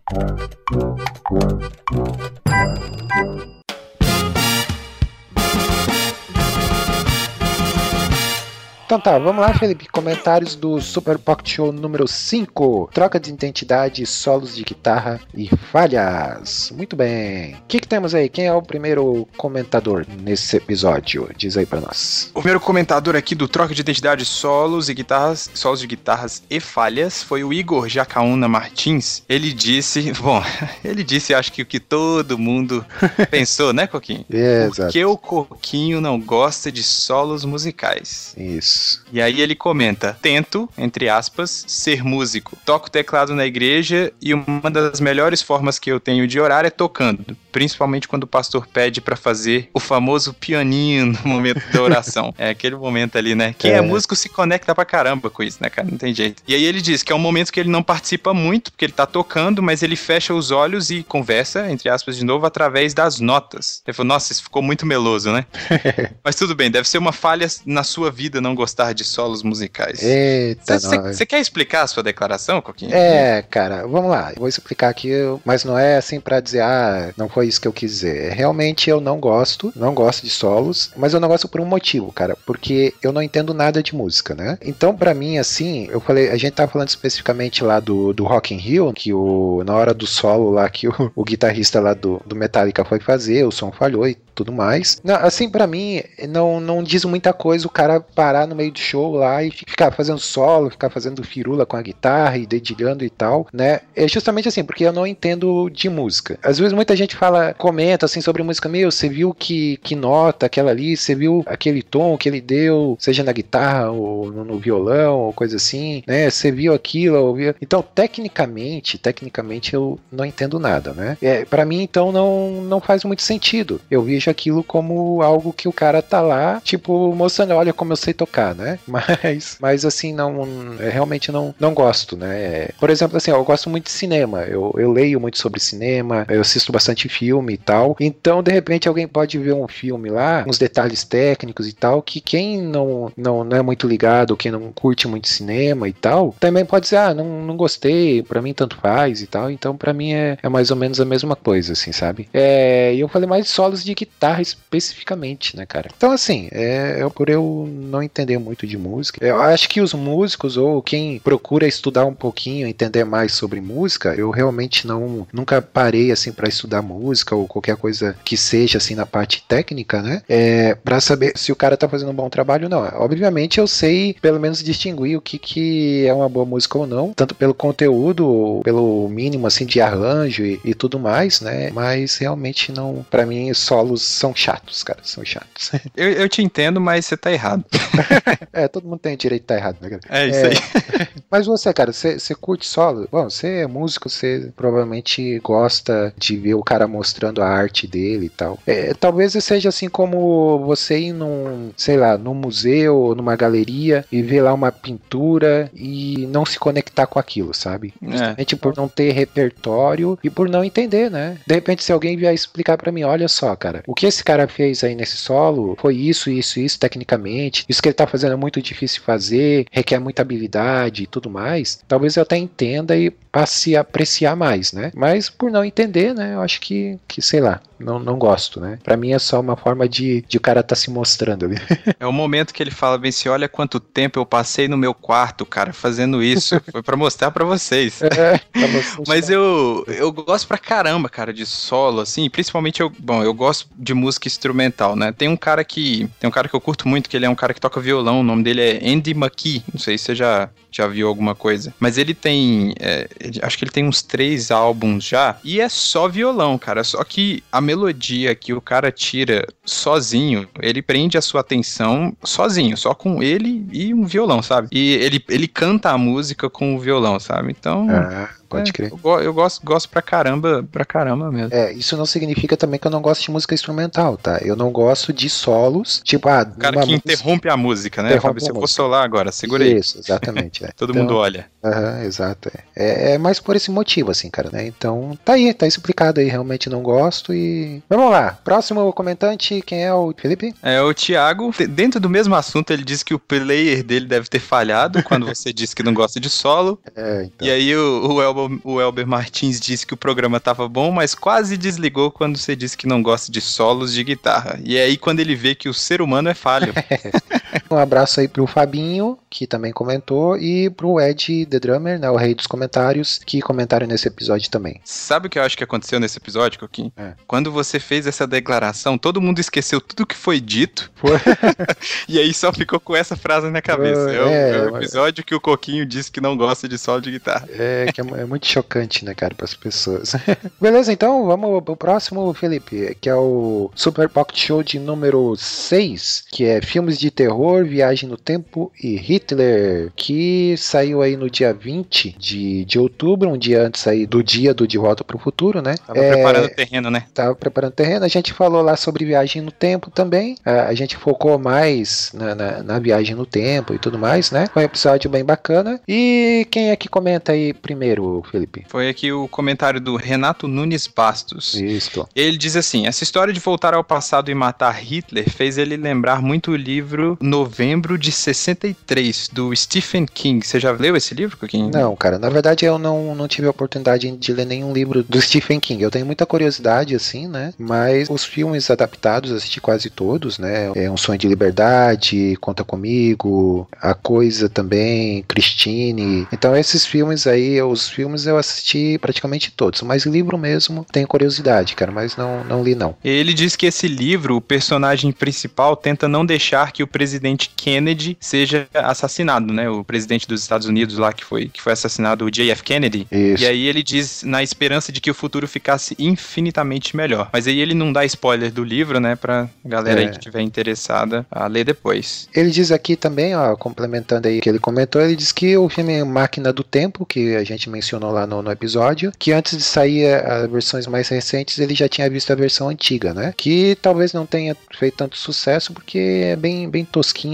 Speaker 3: Então tá, vamos lá, Felipe. Comentários do Super Pocket Show número 5. Troca de identidade, solos de guitarra e falhas. Muito bem. O que, que temos aí? Quem é o primeiro comentador nesse episódio? Diz aí pra nós.
Speaker 4: O primeiro comentador aqui do Troca de Identidade, solos e guitarras, solos de guitarras e falhas foi o Igor Jacaúna Martins. Ele disse, bom, ele disse, acho que o que todo mundo pensou, né, Coquinho?
Speaker 3: É,
Speaker 4: Porque
Speaker 3: exato.
Speaker 4: o Coquinho não gosta de solos musicais.
Speaker 3: Isso.
Speaker 4: E aí ele comenta: tento, entre aspas, ser músico. Toco teclado na igreja e uma das melhores formas que eu tenho de orar é tocando, principalmente quando o pastor pede pra fazer o famoso pianinho no momento da oração. é aquele momento ali, né? Quem é.
Speaker 3: É.
Speaker 4: músico se conecta pra caramba com isso, né, cara? Não tem jeito. E aí ele diz que é um momento que ele não participa muito, porque ele tá tocando, mas ele fecha os olhos e conversa, entre aspas, de novo, através das notas. Ele falou: nossa, isso ficou muito meloso, né? Mas tudo bem, deve ser uma falha na sua vida não gostar de solos musicais.
Speaker 3: Eita,
Speaker 4: Você quer explicar a sua declaração, Coquinho?
Speaker 3: É, cara, vamos lá. Eu vou explicar aqui, mas não é assim pra dizer, ah, não foi isso que eu quis dizer. Realmente eu não gosto, não gosto de solos, mas eu não gosto por um motivo, cara, porque eu não entendo nada de música, né? Então, pra mim, assim, eu falei, a gente tava falando especificamente lá do, do Rock in Rio, que o, na hora do solo lá, que o, o guitarrista lá do, do Metallica foi fazer, o som falhou e tudo mais. Não, assim, pra mim, não, não diz muita coisa o cara parar no meio do show lá e ficar fazendo solo, ficar fazendo firula com a guitarra e dedilhando e tal, né? É justamente assim, porque eu não entendo de música. Às vezes muita gente fala, comenta assim sobre música, meu, você viu que, que nota aquela ali, você viu aquele tom que ele deu, seja na guitarra ou no, no violão ou coisa assim, né? Você viu aquilo, ou viu... Então, tecnicamente, tecnicamente eu não entendo nada, né? É, para mim, então, não, não faz muito sentido. Eu vejo aquilo como algo que o cara tá lá, tipo, mostrando, olha como eu sei tocar, né? Mas, mas assim, não, eu realmente não, não gosto, né? Por exemplo, assim, eu gosto muito de cinema, eu, eu leio muito sobre cinema, eu assisto bastante filme e tal, então, de repente, alguém pode ver um filme lá, uns detalhes técnicos e tal, que quem não, não, não é muito ligado, quem não curte muito cinema e tal, também pode dizer, ah, não, não gostei, pra mim tanto faz e tal, então pra mim é, é mais ou menos a mesma coisa, assim, sabe? É, eu falei mais solos de guitarra especificamente, né, cara? Então, assim, é, é por eu não entender muito de música, eu acho que os músicos ou quem procura estudar um pouquinho, entender mais sobre música, eu realmente não nunca parei assim para estudar música ou qualquer coisa que seja assim na parte técnica, né? É, para saber se o cara tá fazendo um bom trabalho ou não. Obviamente eu sei pelo menos distinguir o que que é uma boa música ou não, tanto pelo conteúdo, ou pelo mínimo assim de arranjo e, e tudo mais, né? Mas realmente não, para mim solos são chatos, cara, são chatos.
Speaker 4: Eu, eu te entendo, mas você tá errado.
Speaker 3: é, todo mundo tem direito de estar errado, né, cara?
Speaker 4: É isso
Speaker 3: É.
Speaker 4: aí.
Speaker 3: Mas você, cara, você você curte solo? Bom, você é músico, você provavelmente gosta de ver o cara mostrando a arte dele e tal. É, talvez seja assim como você ir num, sei lá, num museu ou numa galeria e ver lá uma pintura e não se conectar com aquilo, sabe?
Speaker 4: É.
Speaker 3: Justamente por não ter repertório e por não entender, né? De repente, se alguém vier explicar pra mim, olha só, cara, o que esse cara fez aí nesse solo foi isso, isso, isso, tecnicamente. Isso que ele tá fazendo é muito difícil de fazer, requer muita habilidade e tudo mais. Talvez eu até entenda e passe a apreciar mais, né? Mas por não entender, né? Eu acho que, que sei lá, não, não gosto, né? Pra mim é só uma forma de, de o cara tá se mostrando ali.
Speaker 4: É o momento que ele fala bem assim: olha quanto tempo eu passei no meu quarto, cara, fazendo isso. Foi pra mostrar pra vocês.
Speaker 3: É, pra você
Speaker 4: Mas eu, eu gosto pra caramba, cara, de solo, assim, principalmente eu, bom, eu gosto de música instrumental, né? Tem um cara que, tem um cara que eu curto muito, que ele é um cara que toca violão, o nome dele é Andy McKee, não sei se você já, já viu alguma coisa, mas ele tem, é, acho que ele tem uns três álbuns já, e é só violão, cara, só que a melodia que o cara tira sozinho, ele prende a sua atenção sozinho, só com ele e um violão, sabe? E ele, ele canta a música com o violão, sabe? Então,
Speaker 3: Ah, pode
Speaker 4: É,
Speaker 3: crer.
Speaker 4: Eu, go- eu gosto, gosto pra caramba, pra caramba mesmo.
Speaker 3: É, isso não significa também que eu não gosto de música instrumental, tá? Eu não gosto de solos, tipo, ah,
Speaker 4: O cara que
Speaker 3: música-
Speaker 4: interrompe a música, né?
Speaker 3: Interrompe
Speaker 4: Fábio, se eu for solar agora, segura aí.
Speaker 3: Isso, exatamente. é.
Speaker 4: Todo
Speaker 3: Então,
Speaker 4: mundo olha.
Speaker 3: Aham, exato. É. É, é mais por esse motivo, assim, cara, né? Então, tá aí, tá explicado aí, realmente não gosto e... Vamos lá, próximo comentante, quem é o Felipe?
Speaker 4: É, o Thiago, de- dentro do mesmo assunto, ele disse que o player dele deve ter falhado quando você disse que não gosta de solo.
Speaker 3: É, então.
Speaker 4: E aí o, o, Elber, o Elber Martins disse que o programa tava bom, mas quase desligou quando você disse que não gosta de solos de guitarra. E aí quando ele vê que o ser humano é falho.
Speaker 3: Um abraço aí pro Fabinho, que também comentou, e pro Ed The Drummer, né, o rei dos comentários, que comentaram nesse episódio também.
Speaker 4: Sabe o que eu acho que aconteceu nesse episódio, Coquinho?
Speaker 3: É.
Speaker 4: Quando você fez essa declaração, todo mundo esqueceu tudo que foi dito. E aí só ficou com essa frase na cabeça. É, o,
Speaker 3: É,
Speaker 4: é episódio que o Coquinho disse que não gosta de solo de guitarra.
Speaker 3: É, que é, é muito chocante, né, cara, para as pessoas. Beleza, então vamos pro próximo, Felipe, que é o Super Pocket Show de número 6, que é Filmes de Terror, Viagem no Tempo e Hitler, que saiu aí no dia 20 de, de outubro, um dia antes aí do dia do De Volta pro Futuro, né?
Speaker 4: Tava
Speaker 3: É,
Speaker 4: preparando o terreno, né?
Speaker 3: Tava preparando terreno. A gente falou lá sobre viagem no tempo também. A, a gente focou mais na, na- na viagem no tempo e tudo mais, né? Foi um episódio bem bacana. E quem é que comenta aí primeiro, Felipe?
Speaker 4: Foi aqui o comentário do Renato Nunes Bastos.
Speaker 3: Isso.
Speaker 4: Ele diz assim: essa história de voltar ao passado e matar Hitler fez ele lembrar muito o livro Novembro de 63, do Stephen King. Você já leu esse livro, Coquinho?
Speaker 3: Não, cara, na verdade eu não, não tive a oportunidade de ler nenhum livro do Stephen King. Eu tenho muita curiosidade, assim, né? Mas os filmes adaptados, assisti quase todos, né? É Um Sonho de Liberdade, Conta Comigo, A Coisa também, Christine. Então esses filmes aí, os filmes eu assisti praticamente todos. Mas livro mesmo, tenho curiosidade, cara, mas não, não li não.
Speaker 4: Ele diz que esse livro, o personagem principal tenta não deixar que o presidente Kennedy seja assassinado, né? O presidente dos Estados Unidos lá que foi, que foi assassinado, o JF Kennedy.
Speaker 3: Isso.
Speaker 4: E aí ele diz na esperança de que o futuro ficasse infinitamente melhor. Mas aí ele não dá spoiler do livro, né, pra galera
Speaker 3: É.
Speaker 4: aí que tiver interessada a ler depois.
Speaker 3: Ele diz aqui também, ó, complementando aí o que ele comentou, ele diz que o filme Máquina do Tempo, que a gente mencionou lá no, no episódio, que antes de sair as versões mais recentes, ele já tinha visto a versão antiga, né? Que talvez não tenha feito tanto sucesso porque é bem, bem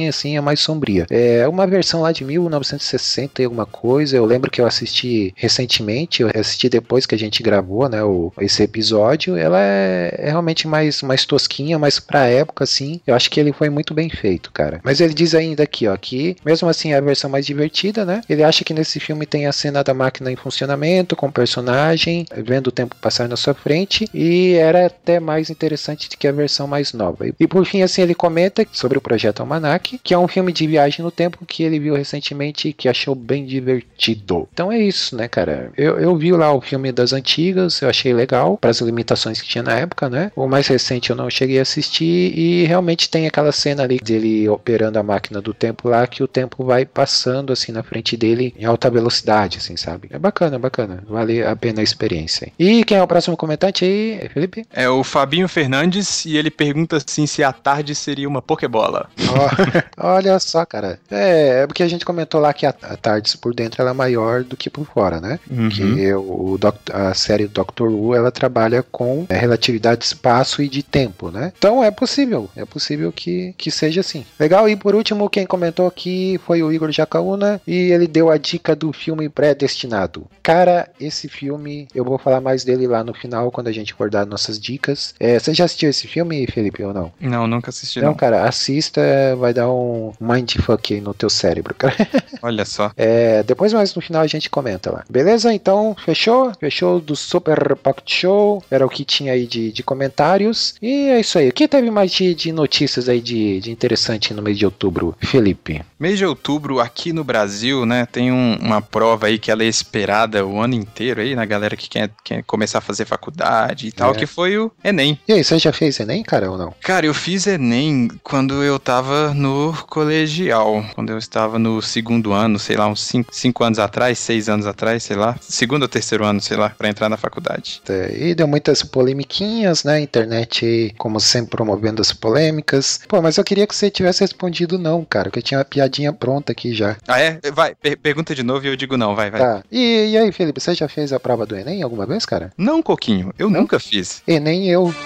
Speaker 3: assim, é mais sombria. É uma versão lá de 1960 e alguma coisa, eu lembro que eu assisti recentemente, eu assisti depois que a gente gravou, né, o, esse episódio, ela é, é realmente mais, mais tosquinha, mas pra época, assim, eu acho que ele foi muito bem feito, cara. Mas ele diz ainda aqui, ó, que mesmo assim é a versão mais divertida, né? Ele acha que nesse filme tem a cena da máquina em funcionamento, com o personagem, vendo o tempo passar na sua frente, e era até mais interessante do que a versão mais nova. E, e por fim, assim, ele comenta sobre o Projeto Almanac, que é um filme de viagem no tempo que ele viu recentemente e que achou bem divertido. Então é isso, né, cara? Eu, eu vi lá o filme das antigas, eu achei legal, para as limitações que tinha na época, né? O mais recente eu não cheguei a assistir e realmente tem aquela cena ali dele operando a máquina do tempo lá, que o tempo vai passando assim na frente dele em alta velocidade, assim, sabe? É bacana, é bacana. Vale a pena a experiência. E quem é o próximo comentante aí, Felipe?
Speaker 4: É o Fabinho Fernandes e ele pergunta assim se a tarde seria uma pokebola.
Speaker 3: Ó, olha só, cara. É, é porque a gente comentou lá que a, a Tardes por dentro ela é maior do que por fora, né?
Speaker 4: Uhum.
Speaker 3: Que o, o doc- a série Doctor Who ela trabalha com é, relatividade de espaço e de tempo, né? Então é possível, é possível que, que seja assim. Legal, e por último, quem comentou aqui foi o Igor Jacaúna e ele deu a dica do filme Predestinado. Cara, esse filme, eu vou falar mais dele lá no final, quando a gente for dar nossas dicas. É, você já assistiu esse filme, Felipe, ou não?
Speaker 4: Não, nunca assisti
Speaker 3: Não,
Speaker 4: não.
Speaker 3: cara, assista, vai dar um mindfuck aí no teu cérebro, cara.
Speaker 4: Olha só.
Speaker 3: É, depois mais no final a gente comenta lá. Beleza? Então, fechou? Fechou do Super Pocket Show. Era o que tinha aí de, de comentários. E é isso aí. O que teve mais de, de notícias aí de, de interessante no mês de outubro, Felipe?
Speaker 4: Mês de outubro aqui no Brasil, né, tem um- uma prova aí que ela é esperada o ano inteiro aí, na galera que quer, quer começar a fazer faculdade e tal,
Speaker 3: É.
Speaker 4: que foi o Enem.
Speaker 3: E aí, você já fez Enem, cara, ou não?
Speaker 4: Cara, eu fiz Enem quando eu tava no no colegial, quando eu estava no segundo ano, sei lá, uns cinco, anos atrás, seis anos atrás, sei lá, segundo ou terceiro ano, sei lá, para entrar na faculdade.
Speaker 3: É, E deu muitas polemiquinhas, né? Internet, como sempre, promovendo as polêmicas. Pô, mas eu queria que você tivesse respondido não, cara, que eu tinha uma piadinha pronta aqui já.
Speaker 4: Ah, é? Vai, per- pergunta de novo e eu digo não, vai, vai.
Speaker 3: Tá. E, e aí, Felipe, você já fez a prova do Enem alguma vez, cara?
Speaker 4: Não, Coquinho, eu nunca fiz.
Speaker 3: E nem eu.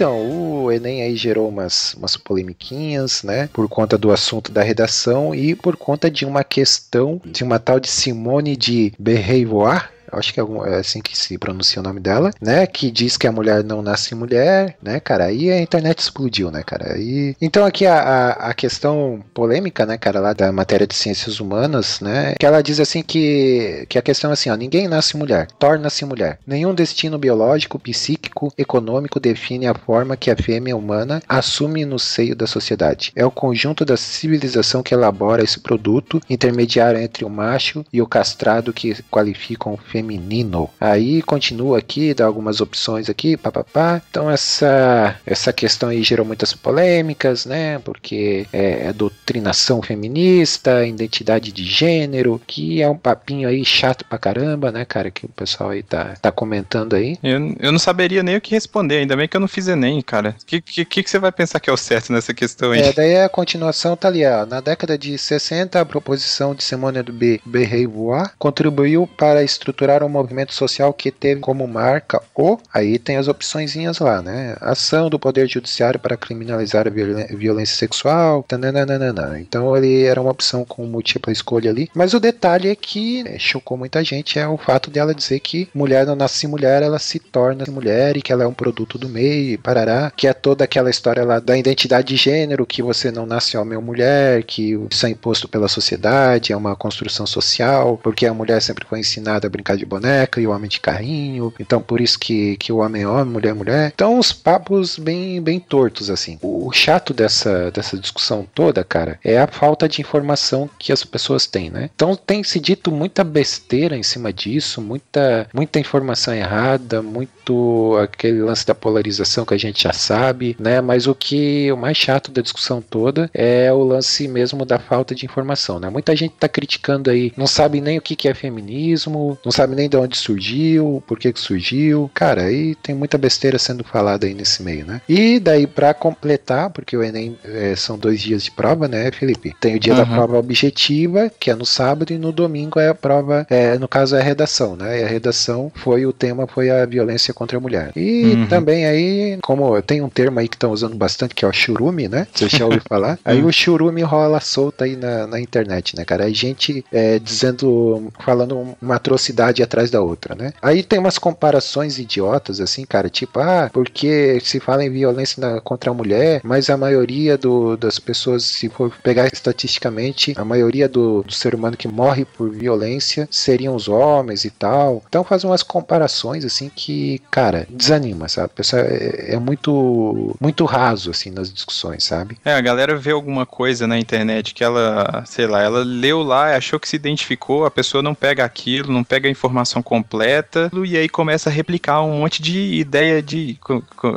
Speaker 3: Então, o Enem aí gerou umas, umas polemiquinhas, né? Por conta do assunto da redação e por conta de uma questão de uma tal de Simone de Beauvoir. Acho que é, é assim que se pronuncia o nome dela, né? Que diz que a mulher não nasce mulher, né, cara? Aí a internet explodiu, né, cara? Aí... Então aqui a, a, a questão polêmica, né, cara, lá da matéria de ciências humanas, né? Que ela diz assim que, que a questão é assim, ó, ninguém nasce mulher, torna-se mulher. Nenhum destino biológico, psíquico, econômico define a forma que a fêmea humana assume no seio da sociedade. É o conjunto da civilização que elabora esse produto intermediário entre o macho e o castrado que qualificam o feminino. Aí continua aqui, dá algumas opções aqui, papapá. Então essa essa questão aí gerou muitas polêmicas, né? Porque é, é doutrinação feminista, identidade de gênero, que é um papinho aí chato pra caramba, né, cara? Que o pessoal aí tá, tá comentando aí.
Speaker 4: Eu, eu não saberia nem o que responder, ainda bem que eu não fiz Enem, cara. O que, que, que você vai pensar que é o certo nessa questão aí?
Speaker 3: É, daí a continuação tá ali, ó. Na década de 60, a proposição de Simone de Be- Beauvoir contribuiu para estruturar um movimento social que teve como marca o. Aí tem as opçõezinhas lá, né? Ação do Poder Judiciário para criminalizar a violência sexual. tananana. Então ele era uma opção com múltipla escolha ali. Mas o detalhe é que né, chocou muita gente é o fato dela dizer que mulher não nasce mulher, ela se torna mulher e que ela é um produto do meio, parará. Que é toda aquela história lá da identidade de gênero, que você não nasce homem ou mulher, que isso é imposto pela sociedade, é uma construção social, porque a mulher sempre foi ensinada a brincar de boneca e o homem de carrinho. Então por isso que, que o homem é homem, mulher é mulher. Então uns papos bem, bem tortos, assim. O, o chato dessa, dessa discussão toda, cara, é a falta de informação que as pessoas têm, né? Então tem se dito muita besteira em cima disso, muita, muita informação errada, muito aquele lance da polarização que a gente já sabe, né? Mas o que o mais chato da discussão toda é o lance mesmo da falta de informação, né? Muita gente tá criticando aí, não sabe nem o que que é feminismo, não sabe nem de onde surgiu, por que que surgiu. Cara, aí tem muita besteira sendo falada aí nesse meio, né? E daí pra completar, porque o Enem é, são dois dias de prova, né, Felipe? Tem o dia da
Speaker 4: Uhum.
Speaker 3: prova objetiva, que é no sábado, e no domingo é a prova, é, no caso é a redação, né? E a redação foi o tema foi a violência contra a mulher. E
Speaker 4: Uhum.
Speaker 3: também aí, como tem um termo aí que estão usando bastante, que é o churume, né? Você já ouviu falar? Aí o churume rola solto aí na, na internet, né, cara? Aí gente é, dizendo, falando uma atrocidade atrás da outra, né? Aí tem umas comparações idiotas, assim, cara, tipo, ah, porque se fala em violência na- contra a mulher, mas a maioria do- das pessoas, se for pegar estatisticamente, a maioria do, do ser humano que morre por violência seriam os homens e tal. Então faz umas comparações, assim, que, cara, desanima, sabe? É, é muito, muito raso, assim, nas discussões, sabe?
Speaker 4: É, a galera vê alguma coisa na internet que ela, sei lá, ela leu lá, achou que se identificou, a pessoa não pega aquilo, não pega a informação completa, e aí começa a replicar um monte de ideia de.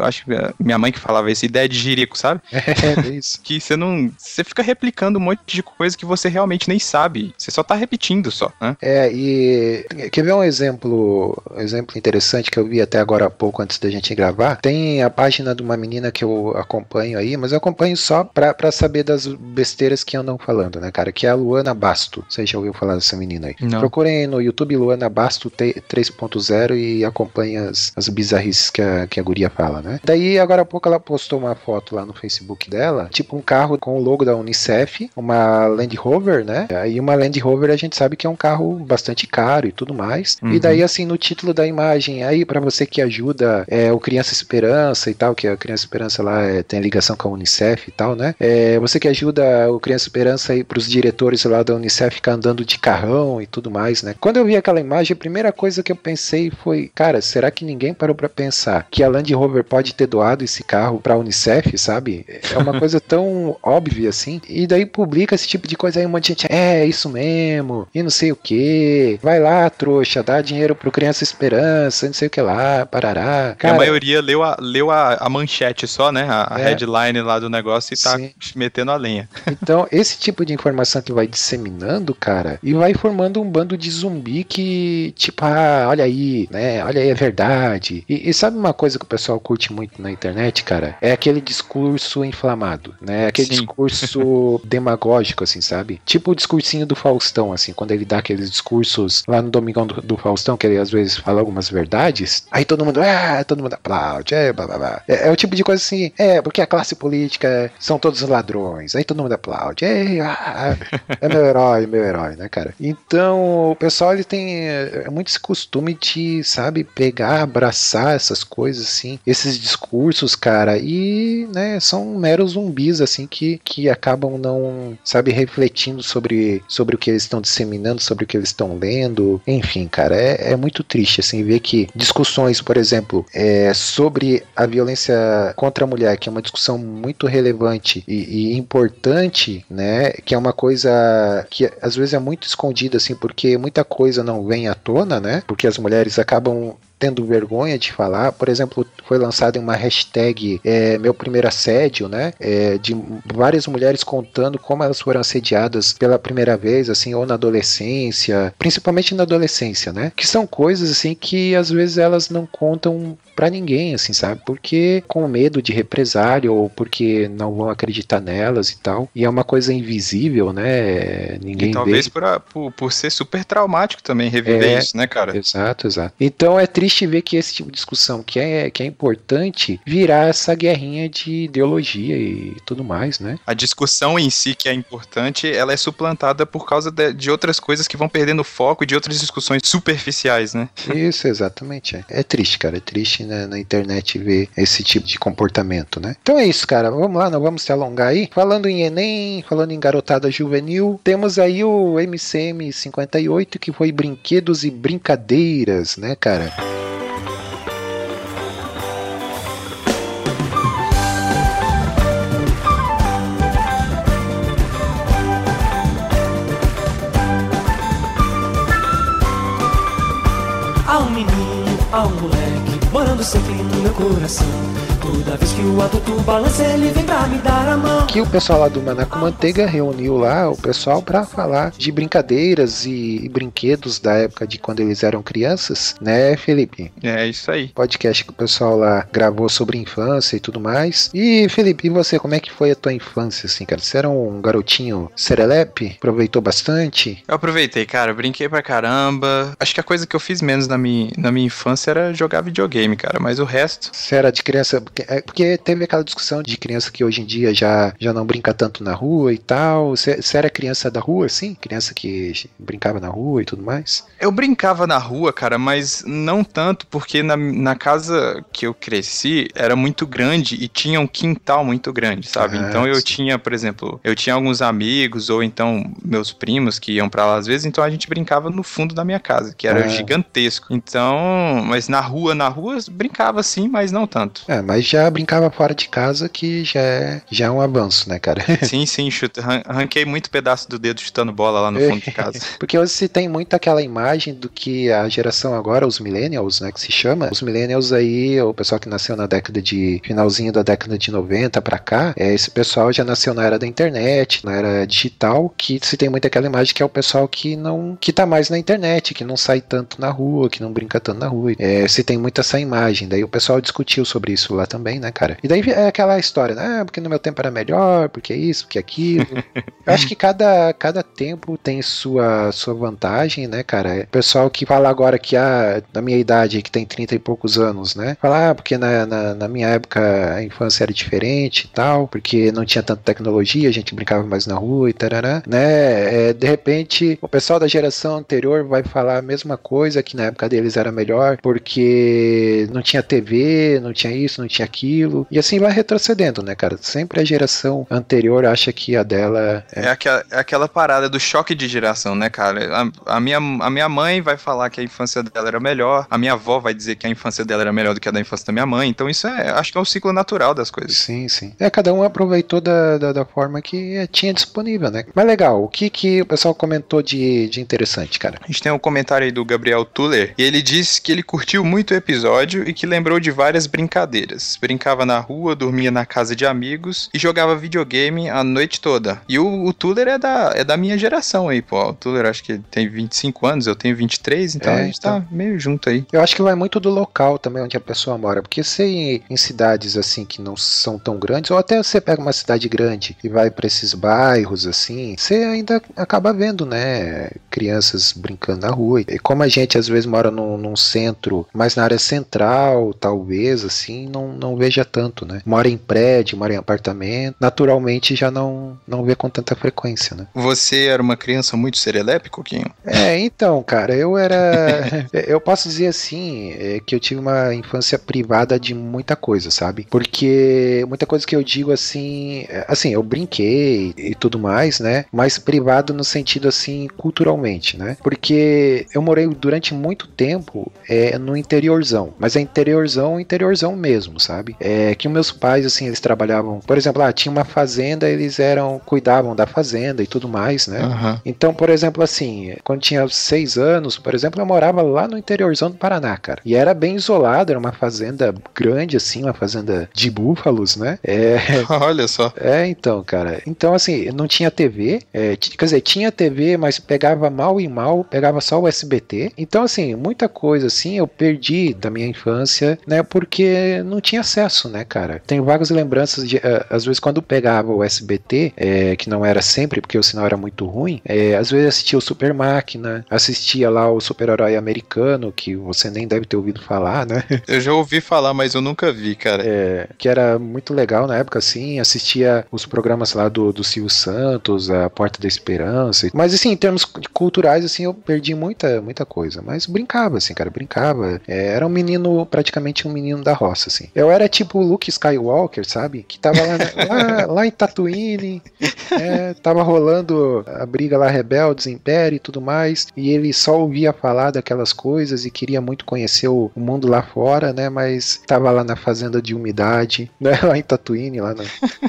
Speaker 4: Acho que minha mãe que falava isso, ideia de jirico, sabe?
Speaker 3: É, é isso.
Speaker 4: Que você não. Você fica replicando um monte de coisa que você realmente nem sabe. Você só tá repetindo só, né?
Speaker 3: É, e quer ver um exemplo, um exemplo interessante que eu vi até agora há pouco antes da gente gravar? Tem a página de uma menina que eu acompanho aí, mas eu acompanho só pra, pra saber das besteiras que andam falando, né, cara? Que é a Luana Basto. Você já ouviu falar dessa menina aí?
Speaker 4: Não.
Speaker 3: Procurem no YouTube Luana Basto T- 3.0 e acompanhem as, as bizarrices que a, que a guria fala, né? Daí, agora há pouco, ela postou uma foto lá no Facebook dela, tipo um carro com o logo da Unicef, uma Land Rover, né? Aí uma Land Rover a gente sabe que é um carro bastante caro e tudo mais.
Speaker 4: Uhum.
Speaker 3: E daí, assim, no título da imagem, aí pra você que ajuda é, o Criança Esperança e tal, que a Criança Esperança lá é, tem ligação com a Unicef e tal, né? É, você que ajuda o Criança Esperança aí pros diretores lá da Unicef ficar andando de carrão e tudo mais, né? Quando eu vi aquela imagem, a primeira coisa que eu pensei foi, cara, será que ninguém parou para pensar que a Land Rover pode ter doado esse carro pra Unicef, sabe? É uma coisa tão óbvia assim. E daí publica esse tipo de coisa aí, um monte de gente, é, isso mesmo, e não sei o que. Vai lá, trouxa, dá dinheiro pro Criança Esperança, não sei o que lá, parará.
Speaker 4: Cara, a maioria leu a, leu a, a manchete só, né? A, a
Speaker 3: É.
Speaker 4: headline lá do negócio e tá
Speaker 3: Sim.
Speaker 4: metendo a lenha.
Speaker 3: Então, esse tipo de informação que vai disseminando, cara, e vai formando um bando de zumbi que, tipo, ah, olha aí, né? Olha aí, é verdade. E, e sabe uma coisa que o pessoal curte muito na internet, cara? É aquele discurso inflamado, né? Aquele
Speaker 4: Sim.
Speaker 3: discurso demagógico, assim, sabe? Tipo o discursinho do Faustão, assim, quando ele dá aqueles discursos lá no Domingão do, do Faustão, que ele às vezes fala algumas verdades, aí todo mundo, ah, todo mundo aplaude, é, blá, blá, blá. É, é o tipo de coisa assim, é, porque a classe política são todos ladrões, aí todo mundo aplaude, é, ah, é meu herói, meu herói, né, cara? Então, o pessoal, ele tem é, muito esse costume de, sabe, pegar, abraçar essas coisas, assim, esses discursos, cara, e, né, são meros zumbis, assim, que, que acabam não, sabe, refletindo sobre, sobre o que eles estão disseminando, sobre o que eles estão lendo, enfim, cara, é, é muito triste, assim, ver que discussões, por exemplo, é, sobre a violência contra a mulher, que é uma discussão muito relevante e, e importante, né, que é uma coisa que às vezes é muito escondida, assim, porque muita coisa não vem à tona, né, porque as mulheres acabam tendo vergonha de falar. Por exemplo, foi lançada uma hashtag é, Meu Primeiro Assédio, né? É, de várias mulheres contando como elas foram assediadas pela primeira vez, assim, ou na adolescência, principalmente na adolescência, né? Que são coisas, assim, que às vezes elas não contam pra ninguém, assim, sabe? Porque com medo de represália ou porque não vão acreditar nelas e tal. E é uma coisa invisível, né? Ninguém
Speaker 4: E talvez
Speaker 3: vê.
Speaker 4: por, a- por, por ser super traumático também reviver
Speaker 3: É.
Speaker 4: isso, né, cara?
Speaker 3: Exato, exato. Então é triste ver que esse tipo de discussão que é, que é importante virar essa guerrinha de ideologia e tudo mais, né?
Speaker 4: A discussão em si, que é importante, ela é suplantada por causa de, de outras coisas que vão perdendo foco e de outras discussões superficiais, né?
Speaker 3: Isso, exatamente. É, É triste, cara. É triste né, na internet ver esse tipo de comportamento, né? Então é isso, cara. Vamos lá, não vamos se alongar aí. Falando em Enem, falando em garotada juvenil, temos aí o MCM 58, que foi brinquedos e brincadeiras, né, cara?
Speaker 6: Morando sempre no meu coração. Toda vez que o adulto balança, ele vem pra me dar a mão.
Speaker 3: que o pessoal lá do Manaco Manteiga reuniu lá o pessoal para falar de brincadeiras e, e brinquedos da época de quando eles eram crianças, né, Felipe?
Speaker 4: É isso aí.
Speaker 3: Podcast que o pessoal lá gravou sobre infância e tudo mais. E Felipe, e você, como é que foi a tua infância, assim, cara? Você era um garotinho serelepe? Aproveitou bastante?
Speaker 4: Eu aproveitei, cara, eu brinquei pra caramba. Acho que a coisa que eu fiz menos na minha, na minha infância era jogar videogame, cara, mas o resto.
Speaker 3: Você era de criança. Porque, é, porque teve aquela discussão de criança que hoje em dia já, já não brinca tanto na rua e tal. Você, era criança da rua, assim? Criança que brincava na rua e tudo mais?
Speaker 4: Eu brincava na rua, cara, mas não tanto, porque na, na casa que eu cresci era muito grande e tinha um quintal muito grande, sabe?
Speaker 3: Ah,
Speaker 4: então eu
Speaker 3: sim.
Speaker 4: tinha, por exemplo, eu tinha alguns amigos ou então meus primos que iam pra lá às vezes, então a gente brincava no fundo da minha casa, que era
Speaker 3: Ah.
Speaker 4: gigantesco. Então, mas na rua, na rua brincava sim, mas não tanto.
Speaker 3: É, mas já brincava fora de casa, que já é, já é um avanço, né, cara?
Speaker 4: Sim, sim, chuta, arranquei muito pedaço do dedo chutando bola lá no fundo de casa.
Speaker 3: Porque hoje se tem muito aquela imagem do que a geração agora, os millennials, né, que se chama, os millennials aí, o pessoal que nasceu na década de, finalzinho da década de 90 pra cá, é, esse pessoal já nasceu na era da internet, na era digital, que se tem muito aquela imagem que é o pessoal que não, que tá mais na internet, que não sai tanto na rua, que não brinca tanto na rua, é, se tem muito essa imagem, daí o pessoal discutiu sobre isso lá também, né, cara? E daí é aquela história, né, ah, porque no meu tempo era melhor, porque isso, porque aquilo, eu acho que cada, cada tempo tem sua, sua vantagem, né, cara? O pessoal que fala agora que, ah, na minha idade, que tem 30 e poucos anos, né? Fala, ah, porque na, na, na minha época a infância era diferente e tal, porque não tinha tanta tecnologia, a gente brincava mais na rua e tarará, né? É, de repente, o pessoal da geração anterior vai falar a mesma coisa, que na época deles era melhor, porque não tinha TV, não tinha isso, não tinha aquilo. E assim vai retrocedendo, né, cara? Sempre a geração anterior acha que a dela
Speaker 4: é. É, aquela, é aquela parada do choque de geração, né, cara? A, a, minha, a minha mãe vai falar que a infância dela era melhor, a minha avó vai dizer que a infância dela era melhor do que a da infância da minha mãe. Então isso é, acho que é o ciclo natural das coisas.
Speaker 3: Sim, sim. É, cada um aproveitou da, da, da forma que tinha disponível, né? Mas legal, o que, que o pessoal comentou de, de interessante, cara?
Speaker 4: A gente tem um comentário aí do Gabriel Tuller, e ele disse que ele curtiu muito o episódio e que lembrou de várias brincadeiras. Brincava na rua, dormia na casa de amigos e jogava videogame a noite toda. E o, o Tuller é da, é da minha geração aí, pô. O Tuller acho que tem 25 anos, eu tenho 23, então é, a gente tá então. tá meio junto aí.
Speaker 3: Eu acho que vai muito do local também onde a pessoa mora, porque se em cidades assim que não são tão grandes, ou até você pega uma cidade grande e vai para esses bairros assim, você ainda acaba vendo, né, crianças brincando na rua. E como a gente às vezes mora num, num centro, mais na área central, talvez assim, não, não veja tanto, né? Mora em prédio, mora em apartamento, naturalmente já não não vê com tanta frequência, né?
Speaker 4: Você era uma criança muito serelepe, Coquinho?
Speaker 3: É, então, cara, eu era eu posso dizer assim, é, que eu tive uma infância privada de muita coisa, sabe? Porque muita coisa que eu digo assim, é, assim, eu brinquei e tudo mais, né? Mas privado no sentido assim, culturalmente, né? Porque eu morei durante muito tempo é, no interiorzão, mas é interiorzão, interiorzão mesmo, sabe? É que meus pais, assim, eles trabalhavam, por exemplo, lá, tinha uma fazenda, eles eram, cuidavam da fazenda e tudo mais, né? Uhum. Então, por exemplo, assim, quando tinha seis anos, por exemplo, eu morava lá no interiorzão do Paraná, cara. E era bem isolado, era uma fazenda grande, assim, uma fazenda de búfalos, né? É,
Speaker 4: Olha só.
Speaker 3: É, então, cara. Então, assim, não tinha TV. É, quer dizer, tinha TV, mas pegava mal e mal, pegava só o SBT. Então, assim, muita coisa assim eu perdi da minha infância, né? Porque não tinha acesso, né, cara? Tenho vagas lembranças de, uh, às vezes, quando pegava o SBT, é, que não era sempre, porque o sinal era muito ruim, é, às vezes assistia o Super Máquina, assistia lá o super-herói americano, que você nem deve ter ouvido falar, né?
Speaker 4: Eu já ouvi falar, mas eu nunca vi, cara.
Speaker 3: É, que era muito legal na época, assim, assistia os programas lá do, do Silvio Santos, a Porta da Esperança. Mas, assim, em termos culturais, assim, eu perdi muita, muita coisa. Mas brincava, assim, cara, brincava. É, era um menino, praticamente um menino da roça, assim. Eu era tipo o Luke Skywalker, sabe? Que tava lá, lá, lá, em Tatooine, é, tava rolando a briga lá, Rebeldes, Império e tudo mais, e ele só ouvia falar daquelas coisas e queria muito conhecer o, o mundo lá fora, né? Mas tava lá na fazenda de umidade, né? Lá em Tatooine, lá no...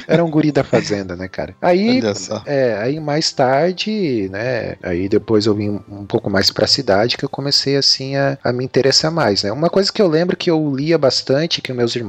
Speaker 3: Era um guri da fazenda, né, cara? Aí, é, aí mais tarde, né? Aí depois eu vim um pouco mais pra cidade que eu comecei assim a, a me interessar mais, né? Uma coisa que eu lembro que eu lia bastante, que meus irmãos,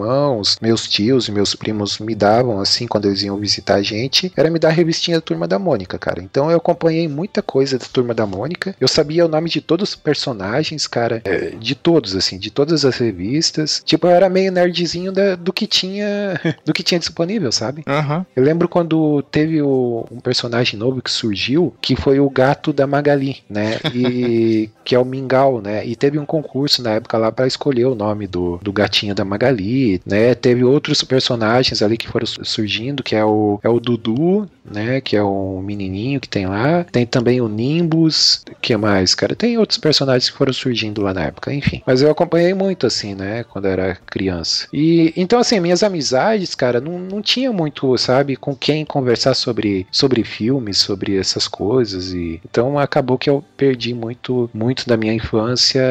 Speaker 3: meus tios e meus primos me davam assim quando eles iam visitar a gente, era me dar a revistinha da Turma da Mônica, cara. Então eu acompanhei muita coisa da Turma da Mônica. Eu sabia o nome de todos os personagens, cara, é, de todos assim, de todas as revistas. Tipo, eu era meio nerdzinho da, do que tinha, do que tinha disponível, sabe?
Speaker 4: Uhum.
Speaker 3: Eu lembro quando teve o, um personagem novo que surgiu, que foi o gato da Magali, né? E que é o Mingau, né? E teve um concurso na época lá para escolher o nome do, do gatinho da Magali, né? Teve outros personagens ali que foram surgindo, que é o, é o Dudu, né? Que é o menininho que tem lá. Tem também o Nimbus, que mais, cara? Tem outros personagens que foram surgindo lá na época, enfim. Mas eu acompanhei muito, assim, né? Quando era criança. E então, assim, minhas amizades, cara, não, não tinha muito, sabe, com quem conversar sobre, sobre filmes, sobre essas coisas. E então acabou que eu perdi muito, muito da minha infância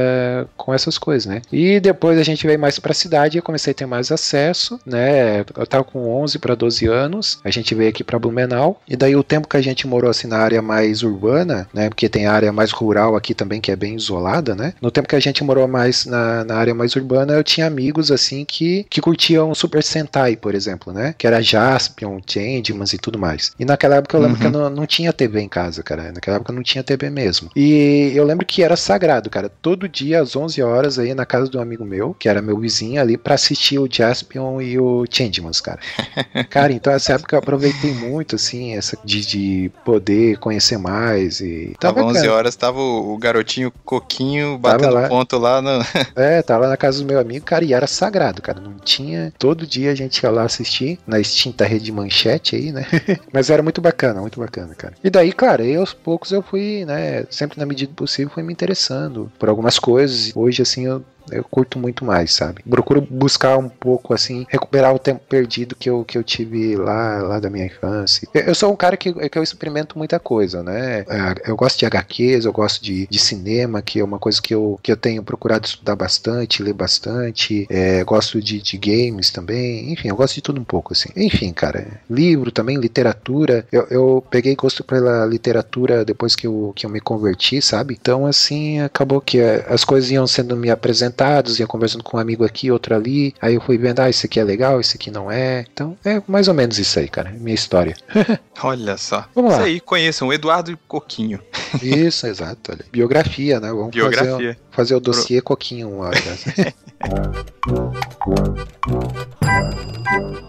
Speaker 3: com essas coisas, né? E depois a gente veio mais para a cidade e eu comecei a ter mais acesso, né? Eu tava com 11 para 12 anos, a gente veio aqui para Blumenau e daí o tempo que a gente morou assim na área mais urbana, né? Porque tem a área mais rural aqui também que é bem isolada, né? No tempo que a gente morou mais na, na área mais urbana, eu tinha amigos assim que, que curtiam Super Sentai, por exemplo, né? Que era Jaspion, Changemans e tudo mais. E naquela época eu lembro uhum. que eu não, não tinha TV em casa, cara. Naquela época eu não tinha TV mesmo. E eu lembro que era era sagrado, cara. Todo dia às 11 horas aí na casa de um amigo meu, que era meu vizinho ali, para assistir o Jaspion e o Changemans, cara. cara, então essa época eu aproveitei muito, assim, essa de, de poder conhecer mais e...
Speaker 4: Tava, tava 11 horas, tava o, garotinho Coquinho batendo lá. ponto lá no...
Speaker 3: é, tava na casa do meu amigo, cara, e era sagrado, cara. Não tinha... Todo dia a gente ia lá assistir, na extinta rede manchete aí, né? Mas era muito bacana, muito bacana, cara. E daí, claro, aí aos poucos eu fui, né, sempre na medida possível, fui me interessando por algumas coisas. Hoje, assim, eu eu curto muito mais, sabe? Procuro buscar um pouco, assim, recuperar o tempo perdido que eu, que eu tive lá, lá da minha infância. Eu, eu sou um cara que, que eu experimento muita coisa, né? É, Eu gosto de HQs, eu gosto de, de cinema, que é uma coisa que eu, que eu tenho procurado estudar bastante, ler bastante. É, gosto de, de games também. Enfim, eu gosto de tudo um pouco, assim. Enfim, cara, livro também, literatura. Eu, eu peguei gosto pela literatura depois que eu, que eu me converti, sabe? Então, assim, acabou que é, as coisas iam sendo me apresentadas, ia conversando com um amigo aqui, outro ali. Aí eu fui vendo, ah, esse aqui é legal, esse aqui não é. Então, é mais ou menos isso aí, cara. Minha história.
Speaker 4: Olha só.
Speaker 3: Vamos lá.
Speaker 4: Isso aí, conheçam Eduardo Coquinho.
Speaker 3: Isso, exato. Olha. Biografia, né? Vamos Fazer,
Speaker 4: Biografia.
Speaker 3: fazer o dossiê Coquinho uma hora.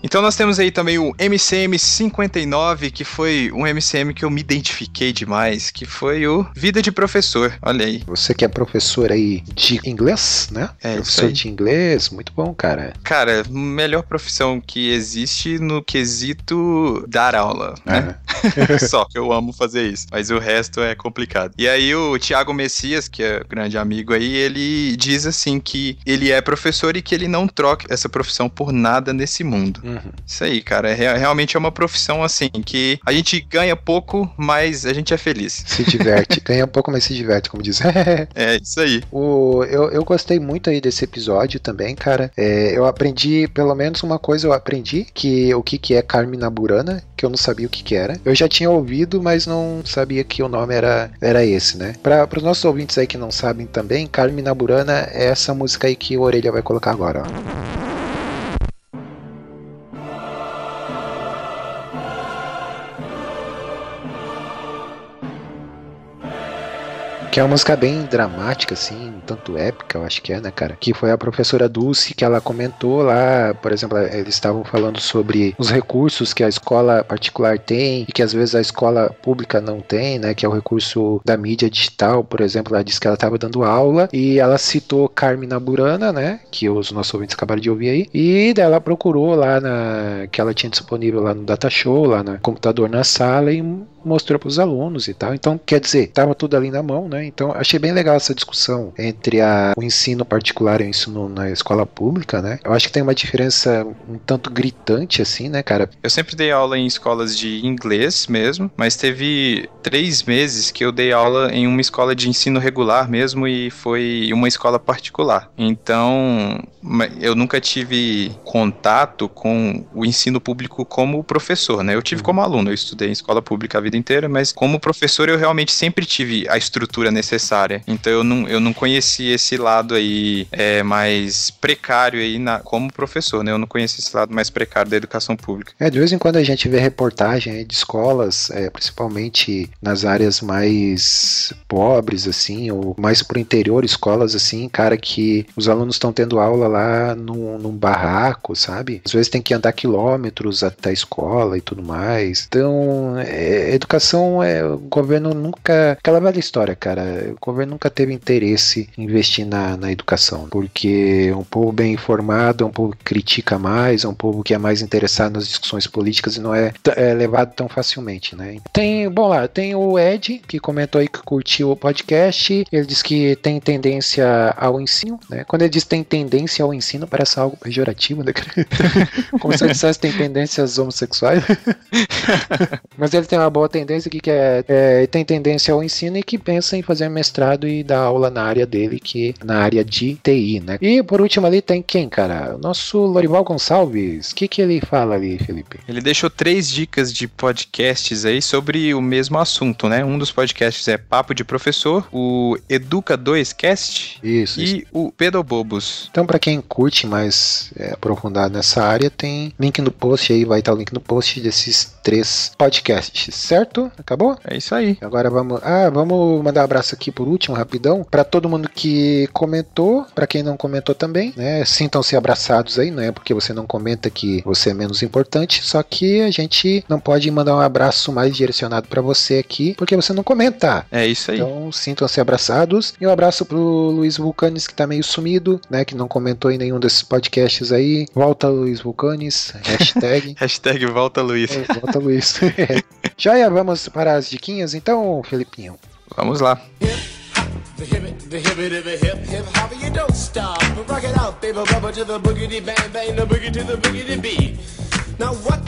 Speaker 4: Então nós temos aí também o MCM 59, que foi um MCM que eu me identifiquei demais, que foi o Vida de Professor. Olha aí.
Speaker 3: Você que é professor aí de inglês, né?
Speaker 4: É,
Speaker 3: professor de inglês, muito bom, cara.
Speaker 4: Cara, melhor profissão que existe no quesito dar aula, né? Só que eu amo fazer isso, mas o resto é complicado. E aí o Thiago Messias, que é grande amigo aí, ele diz assim que ele é professor e que ele não troca essa profissão por nada nesse mundo.
Speaker 3: Uhum.
Speaker 4: Isso aí, cara, é, rea- realmente é uma profissão assim que a gente ganha pouco, mas a gente é feliz.
Speaker 3: Se diverte, ganha pouco, mas se diverte, como diz.
Speaker 4: É isso aí.
Speaker 3: O, eu, eu gostei muito aí desse episódio também, cara. É, eu aprendi, pelo menos uma coisa eu aprendi, que o que, que é Carmina Burana, que eu não sabia o que, que era. Eu já tinha ouvido, mas não sabia que o nome era, era esse, né? Para os nossos ouvintes aí que não sabem também, Carmina Burana é essa música aí que o Orelha vai colocar agora, ó. Que é uma música bem dramática, assim, tanto épica, eu acho que é, né, cara? Que foi a professora Dulce que ela comentou lá, por exemplo, eles estavam falando sobre os recursos que a escola particular tem e que às vezes a escola pública não tem, né? Que é o recurso da mídia digital, por exemplo, ela disse que ela estava dando aula e ela citou Carmina Burana, né? Que os nossos ouvintes acabaram de ouvir aí. E daí ela procurou lá na. que ela tinha disponível lá no Data Show, lá no computador na sala e mostrou para os alunos e tal. Então, quer dizer, tava tudo ali na mão, né? Então, achei bem legal essa discussão entre a, o ensino particular e o ensino na escola pública, né? Eu acho que tem uma diferença um tanto gritante, assim, né, cara?
Speaker 4: Eu sempre dei aula em escolas de inglês mesmo, mas teve três meses que eu dei aula em uma escola de ensino regular mesmo e foi uma escola particular. Então, eu nunca tive contato com o ensino público como professor, né? Eu tive como aluno, eu estudei em escola pública a vida inteira, mas como professor eu realmente sempre tive a estrutura necessária. Então eu não, eu não conheci esse lado aí é, mais precário aí na, como professor, né? Eu não conheci esse lado mais precário da educação pública.
Speaker 3: É, de vez em quando a gente vê reportagem de escolas, é, principalmente nas áreas mais pobres, assim, ou mais pro interior, escolas assim, cara, que os alunos estão tendo aula lá num, num barraco, sabe? Às vezes tem que andar quilômetros até a escola e tudo mais. Então, é, educação, é, o governo nunca. Aquela velha história, cara. O governo nunca teve interesse em investir na, na educação, porque um povo bem informado é um povo que critica mais, é um povo que é mais interessado nas discussões políticas e não é, é levado tão facilmente, né? Tem, bom lá, tem o Ed, que comentou aí que curtiu o podcast, ele diz que tem tendência ao ensino, né? Quando ele diz tem tendência ao ensino, parece algo pejorativo, né? Como se eu dissesse tem tendências homossexuais. Mas ele tem uma boa tendência que, que é, é, tem tendência ao ensino e que pensa em fazer mestrado e dar aula na área dele, que na área de TI, né? E por último ali tem quem, cara? O nosso Lorival Gonçalves. O que, que ele fala ali, Felipe?
Speaker 4: Ele deixou três dicas de podcasts aí sobre o mesmo assunto, né? Um dos podcasts é Papo de Professor, o Educa 2 Cast
Speaker 3: Isso. isso.
Speaker 4: e o Pedobobos.
Speaker 3: Então, para quem curte mais é, aprofundado nessa área, tem link no post aí, vai estar o link no post desses três podcasts, certo? Acabou?
Speaker 4: É isso aí.
Speaker 3: Agora vamos, ah, vamos mandar um abraço aqui por último, rapidão, para todo mundo que comentou, para quem não comentou também, né? Sintam-se abraçados aí, não é porque você não comenta que você é menos importante, só que a gente não pode mandar um abraço mais direcionado para você aqui, porque você não comenta.
Speaker 4: É isso aí.
Speaker 3: Então, sintam-se abraçados. E um abraço pro Luiz Vulcanes, que tá meio sumido, né? Que não comentou em nenhum desses podcasts aí. Volta, Luiz Vulcanes. Hashtag.
Speaker 4: Hashtag volta Luiz.
Speaker 3: É, Volta, Luiz. Joia, vamos para as diquinhas então, Felipinho.
Speaker 4: Vamos lá.
Speaker 6: You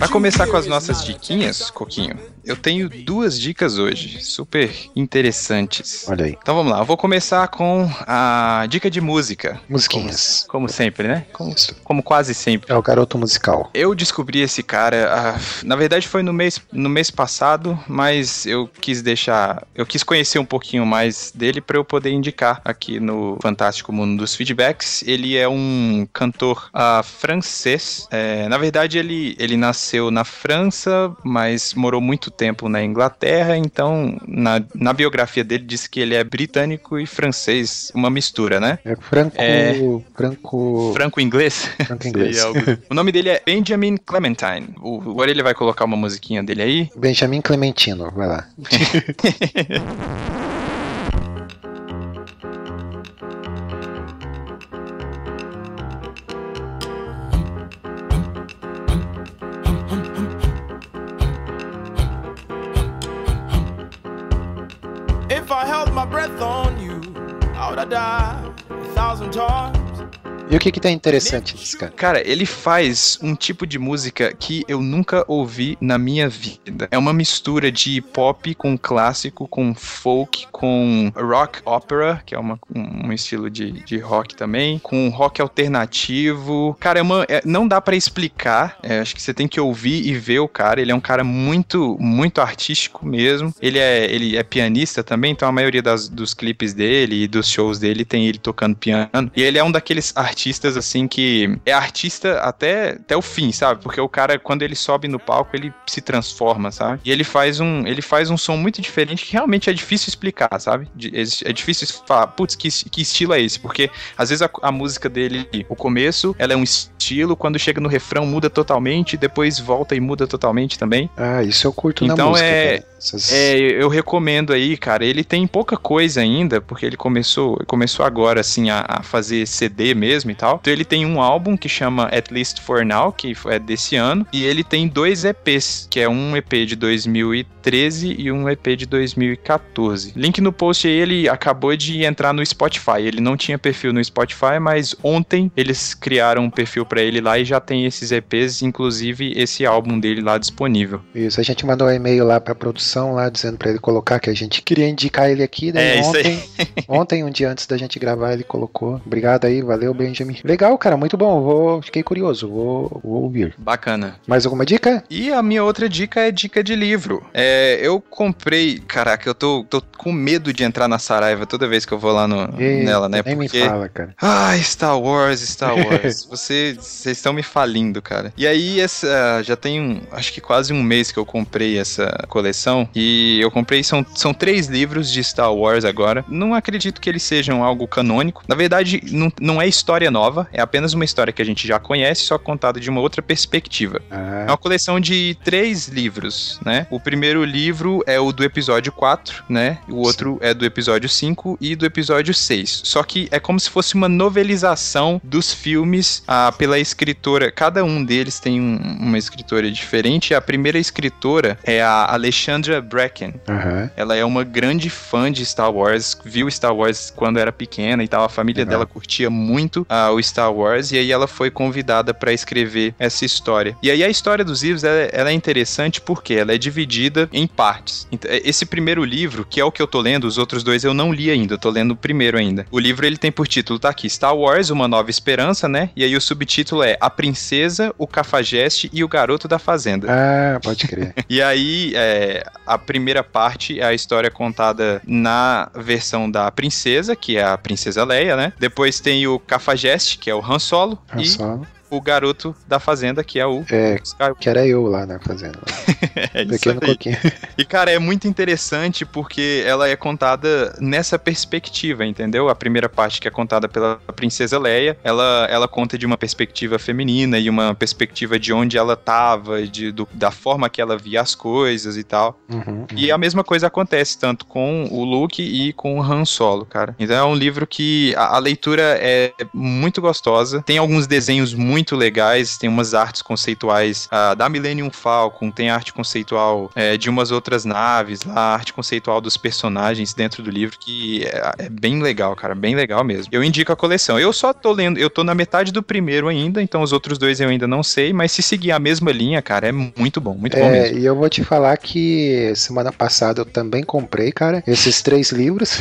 Speaker 4: começar com as nossas diquinhas, Coquinho, eu tenho duas dicas hoje, super interessantes.
Speaker 3: Olha aí.
Speaker 4: Então vamos lá, eu vou começar com a dica de música.
Speaker 3: Musiquinhas.
Speaker 4: Como sempre, né? Como, como quase sempre.
Speaker 3: É o garoto musical.
Speaker 4: Eu descobri esse cara, ah, na verdade foi no mês, no mês passado, mas eu quis deixar, eu quis conhecer um pouquinho mais dele para eu poder indicar aqui no Fantástico Mundo dos Feedbacks. Ele é um cantor ah, francês. É, na verdade ele, ele nasceu na França, mas morou muito tempo na Inglaterra. Então na, na biografia dele diz que ele é britânico e francês, uma mistura, né?
Speaker 3: É franco.
Speaker 4: É.
Speaker 3: Franco.
Speaker 4: Franco-inglês.
Speaker 3: Franco inglês.
Speaker 4: Seria algo- O nome dele é Benjamin Clementine. O, agora ele vai colocar uma musiquinha dele aí.
Speaker 3: Benjamin Clementino, vai lá.
Speaker 6: die a thousand times.
Speaker 3: E o que que tá interessante nesse cara?
Speaker 4: Cara, ele faz um tipo de música que eu nunca ouvi na minha vida. É uma mistura de pop com clássico, com folk, com rock opera, que é uma- um estilo de, de rock também, com rock alternativo. Cara, é uma, é- não dá pra explicar. É, acho que você tem que ouvir e ver o cara. Ele é um cara muito, muito artístico mesmo. Ele é, ele é pianista também, então a maioria das- dos clipes dele e dos shows dele tem ele tocando piano. E ele é um daqueles artistas assim que é artista até, até o fim, sabe? Porque o cara quando ele sobe no palco, ele se transforma, sabe? E ele faz um, ele faz um som muito diferente que realmente é difícil explicar, sabe? De- É difícil falar, putz, que, que estilo é esse? Porque às vezes a, a música dele, o começo, ela é um estilo, quando chega no refrão muda totalmente, depois volta e muda totalmente também.
Speaker 3: Ah, isso eu curto na
Speaker 4: Então
Speaker 3: música.
Speaker 4: é-
Speaker 3: cara. Essas-
Speaker 4: É, eu recomendo aí, cara. Ele tem pouca coisa ainda, porque ele começou, começou agora, assim, a, a fazer CD mesmo e tal. Então ele tem um álbum que chama At Least For Now, que é desse ano, e ele tem dois EPs, que é um EP de 2013 e um EP de 2014. Link no post aí, ele acabou de entrar no Spotify. Ele não tinha perfil no Spotify, mas ontem eles criaram um perfil pra ele lá e já tem esses EPs, inclusive esse álbum dele lá disponível.
Speaker 3: Isso, a gente mandou um e-mail lá pra produção, lá dizendo pra ele colocar que a gente queria indicar ele aqui, daí
Speaker 4: É,
Speaker 3: ontem, ontem, um dia antes da gente gravar, ele colocou. Obrigado aí, valeu, Benjamin. Legal, cara, muito bom. Vou, fiquei curioso, vou, vou ouvir.
Speaker 4: Bacana.
Speaker 3: Mais alguma dica?
Speaker 4: E a minha outra dica é dica de livro. É, eu comprei. Caraca, eu tô, tô com medo de entrar na Saraiva toda vez que eu vou lá no,
Speaker 3: Eita,
Speaker 4: nela, né?
Speaker 3: Nem
Speaker 4: Porque.
Speaker 3: me fala, cara.
Speaker 4: Ah, Star Wars, Star Wars. Você- Vocês estão me falindo, cara. E aí, essa, já tem um, acho que quase um mês que eu comprei essa coleção. E eu comprei, são, são três livros de Star Wars agora. Não acredito que eles sejam algo canônico. Na verdade, não, não é história nova. É apenas uma história que a gente já conhece, só contada de uma outra perspectiva. É
Speaker 3: Ah,
Speaker 4: uma coleção de três livros, né? O primeiro livro é o do episódio 4, né? O outro é do episódio 5 e do episódio 6. Só que é como se fosse uma novelização dos filmes ah, pela escritora. Cada um deles tem um- uma escritora diferente. A primeira escritora é a Alexandra Bracken.
Speaker 3: aham.
Speaker 4: Ela é uma grande fã de Star Wars, viu Star Wars quando era pequena e tal. A família
Speaker 3: Legal.
Speaker 4: dela curtia muito o Star Wars e aí ela foi convidada para escrever essa história. E aí a história dos livros ela, ela é interessante porque ela é dividida em partes. É- esse primeiro livro, que é o que eu tô lendo, os outros dois eu não li ainda, eu tô lendo o primeiro ainda. O livro ele tem por título, tá aqui, Star Wars, Uma Nova Esperança, né? E aí o subtítulo é A Princesa, o Cafajeste e o Garoto da Fazenda.
Speaker 3: Ah, pode crer.
Speaker 4: E aí, é, a primeira parte é a história contada na versão da princesa, que é a princesa Leia, né? Depois tem o Cafajeste, que é o Han Solo,
Speaker 3: Han Solo.
Speaker 4: O garoto da fazenda, que é o
Speaker 3: É,
Speaker 4: Skywalker.
Speaker 3: que era eu lá na fazenda.
Speaker 4: É isso
Speaker 3: Pequeno
Speaker 4: aí.
Speaker 3: coquinho.
Speaker 4: E, cara, é muito interessante porque ela é contada nessa perspectiva, entendeu? A primeira parte que é contada pela princesa Leia, ela, ela conta de uma perspectiva feminina e uma perspectiva de onde ela tava, de, do- da forma que ela via as coisas e tal.
Speaker 3: Uhum,
Speaker 4: E a mesma coisa acontece tanto com o Luke e com o Han Solo, cara. Então é um livro que a, a leitura é muito gostosa, tem alguns desenhos muito muito legais, tem umas artes conceituais ah, da Millennium Falcon, tem arte conceitual é, de umas outras naves, lá, arte conceitual dos personagens dentro do livro, que é, é bem legal, cara, bem legal mesmo. Eu indico a coleção. Eu só tô lendo, eu tô na metade do primeiro ainda, então os outros dois eu ainda não sei, mas se seguir a mesma linha, cara, é muito bom, muito bom
Speaker 3: É,
Speaker 4: mesmo.
Speaker 3: e eu vou te falar que semana passada eu também comprei, cara, esses três livros.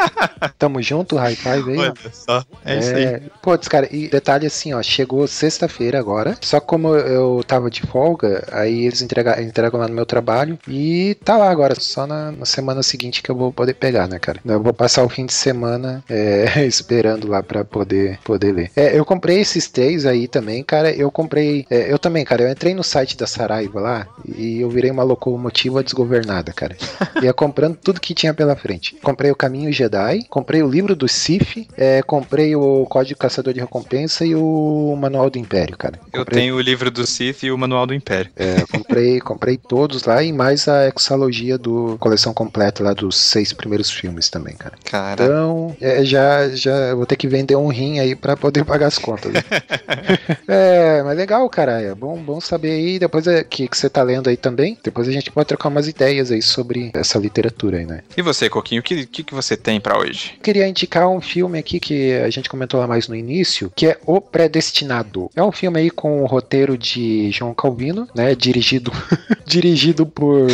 Speaker 3: Tamo junto, high five aí.
Speaker 4: Olha só, é, isso aí.
Speaker 3: Putz, cara, e detalhe assim, ó, chegou sexta-feira agora. Só como eu tava de folga, aí eles entrega, entregam lá no meu trabalho e tá lá agora, só na, na semana seguinte que eu vou poder pegar, né, cara? Eu vou passar o fim de semana é, esperando lá pra poder, poder ler. É, eu comprei esses três aí também, cara. Eu comprei. é, eu também, cara, eu entrei no site da Saraiva lá e eu virei uma locomotiva desgovernada, cara. Ia comprando tudo que tinha pela frente. Comprei o Caminho Jedi, comprei o livro do Sif, é, comprei o Código Caçador de Recompensa e o Manual do Império, cara.
Speaker 4: Eu
Speaker 3: Comprei-
Speaker 4: tenho o livro do Sith e o Manual do Império.
Speaker 3: é, eu comprei, comprei todos lá e mais a exalogia do coleção completa lá dos seis primeiros filmes também, cara.
Speaker 4: Cara,
Speaker 3: Então, é, já, já eu vou ter que vender um rim aí pra poder pagar as contas. né? é, mas legal, cara. É bom, bom saber aí. Depois é, que, que você tá lendo aí também. Depois a gente pode trocar umas ideias aí sobre essa literatura aí, né?
Speaker 4: e você, Coquinho, o que, que, que você tem pra hoje?
Speaker 3: Queria indicar um filme aqui que a gente comentou lá mais no início, que é O Predestinado. É um filme aí com o roteiro de João Calvino, né? Dirigido, dirigido por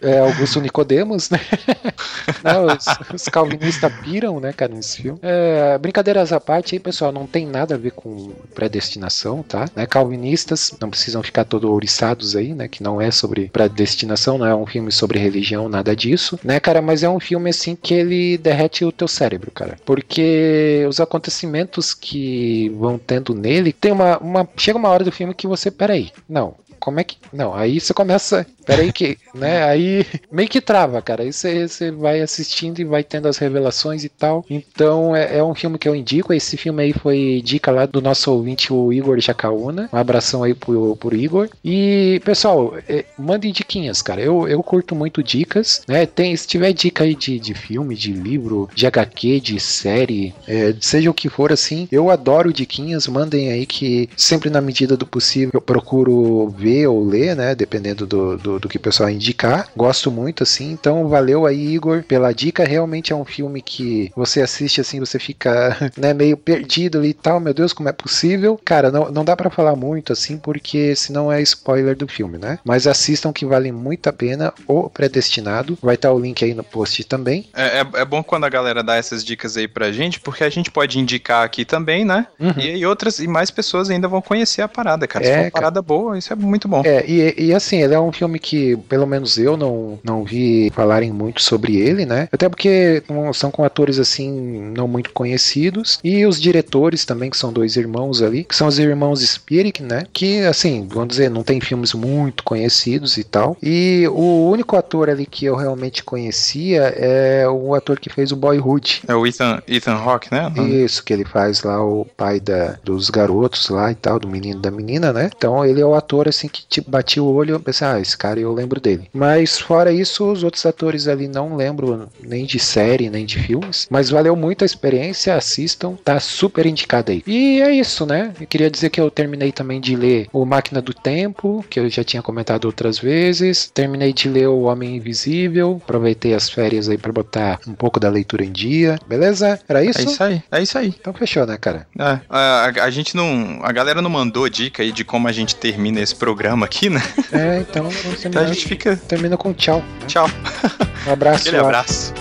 Speaker 3: é, Augusto Nicodemos, né? Não, os, os calvinistas piram, né, cara, nesse filme. É, brincadeiras à parte aí, pessoal, não tem nada a ver com predestinação, tá? Né, calvinistas não precisam ficar todo ouriçados aí, né? Que não é sobre predestinação, não é um filme sobre religião, nada disso, né, cara? Mas é um filme assim que ele derrete o teu cérebro, cara. Porque os acontecimentos que vão tendo nele, tem uma, uma. Chega uma hora do filme que você, peraí, não. Como é que. Não, aí você começa. Peraí que. né? Aí meio que trava, cara. Aí você, vai assistindo e vai tendo as revelações e tal. Então é, é um filme que eu indico. Esse filme aí foi dica lá do nosso ouvinte, o Igor Jacaúna. Um abração aí pro, pro Igor. E, pessoal, é, mandem diquinhas, cara. Eu, eu curto muito dicas, né? Tem, se tiver dica aí de, de filme, de livro, de HQ, de série, é, seja o que for assim, eu adoro diquinhas. Mandem aí que sempre na medida do possível eu procuro ver ou ler, né? Dependendo do, do, do que o pessoal indicar. Gosto muito, assim. Então, valeu aí, Igor, pela dica. Realmente é um filme que você assiste assim, você fica né, meio perdido ali e tal. Meu Deus, como é possível? Cara, não, não dá pra falar muito assim, porque senão é spoiler do filme, né? Mas assistam que vale muito a pena. O Predestinado. Vai estar o link aí no post também.
Speaker 4: É, é, é bom quando a galera dá essas dicas aí pra gente, porque a gente pode indicar aqui também, né? E aí outras e mais pessoas ainda vão conhecer a parada, cara. Se
Speaker 3: É,
Speaker 4: for uma parada boa, isso é muito bom.
Speaker 3: É, e, e assim, ele é um filme que, pelo menos eu não, não vi falarem muito sobre ele, né? Até porque são com atores assim, não muito conhecidos. E os diretores também, que são dois irmãos ali, que são os irmãos Spirik, né? Que, assim, vamos dizer, não tem filmes muito conhecidos e tal. E o único ator ali que eu realmente conhecia é o ator que fez o Boyhood.
Speaker 4: É o Ethan, Ethan Hawke, né?
Speaker 3: Isso, que ele faz lá o pai da, dos garotos lá e tal, do menino e da menina, né? Então ele é o ator assim que tipo, bati o olho e pensei, ah, esse cara eu lembro dele. Mas fora isso, os outros atores ali não lembro nem de série, nem de filmes. Mas valeu muito a experiência, assistam, tá super indicado aí. E é isso, né? Eu queria dizer que eu terminei também de ler O Máquina do Tempo, que eu já tinha comentado outras vezes. Terminei de ler O Homem Invisível, aproveitei as férias aí pra botar um pouco da leitura em dia. Beleza? Era isso?
Speaker 4: É isso aí, é isso aí.
Speaker 3: Então fechou, né, cara?
Speaker 4: É, a, a- a gente não. A galera não mandou dica aí de como a gente termina esse programa aqui, né?
Speaker 3: É, então
Speaker 4: Então a gente fica.
Speaker 3: Termina com tchau. né?
Speaker 4: Tchau.
Speaker 3: Um abraço.
Speaker 4: Aquele
Speaker 3: lá.
Speaker 4: abraço.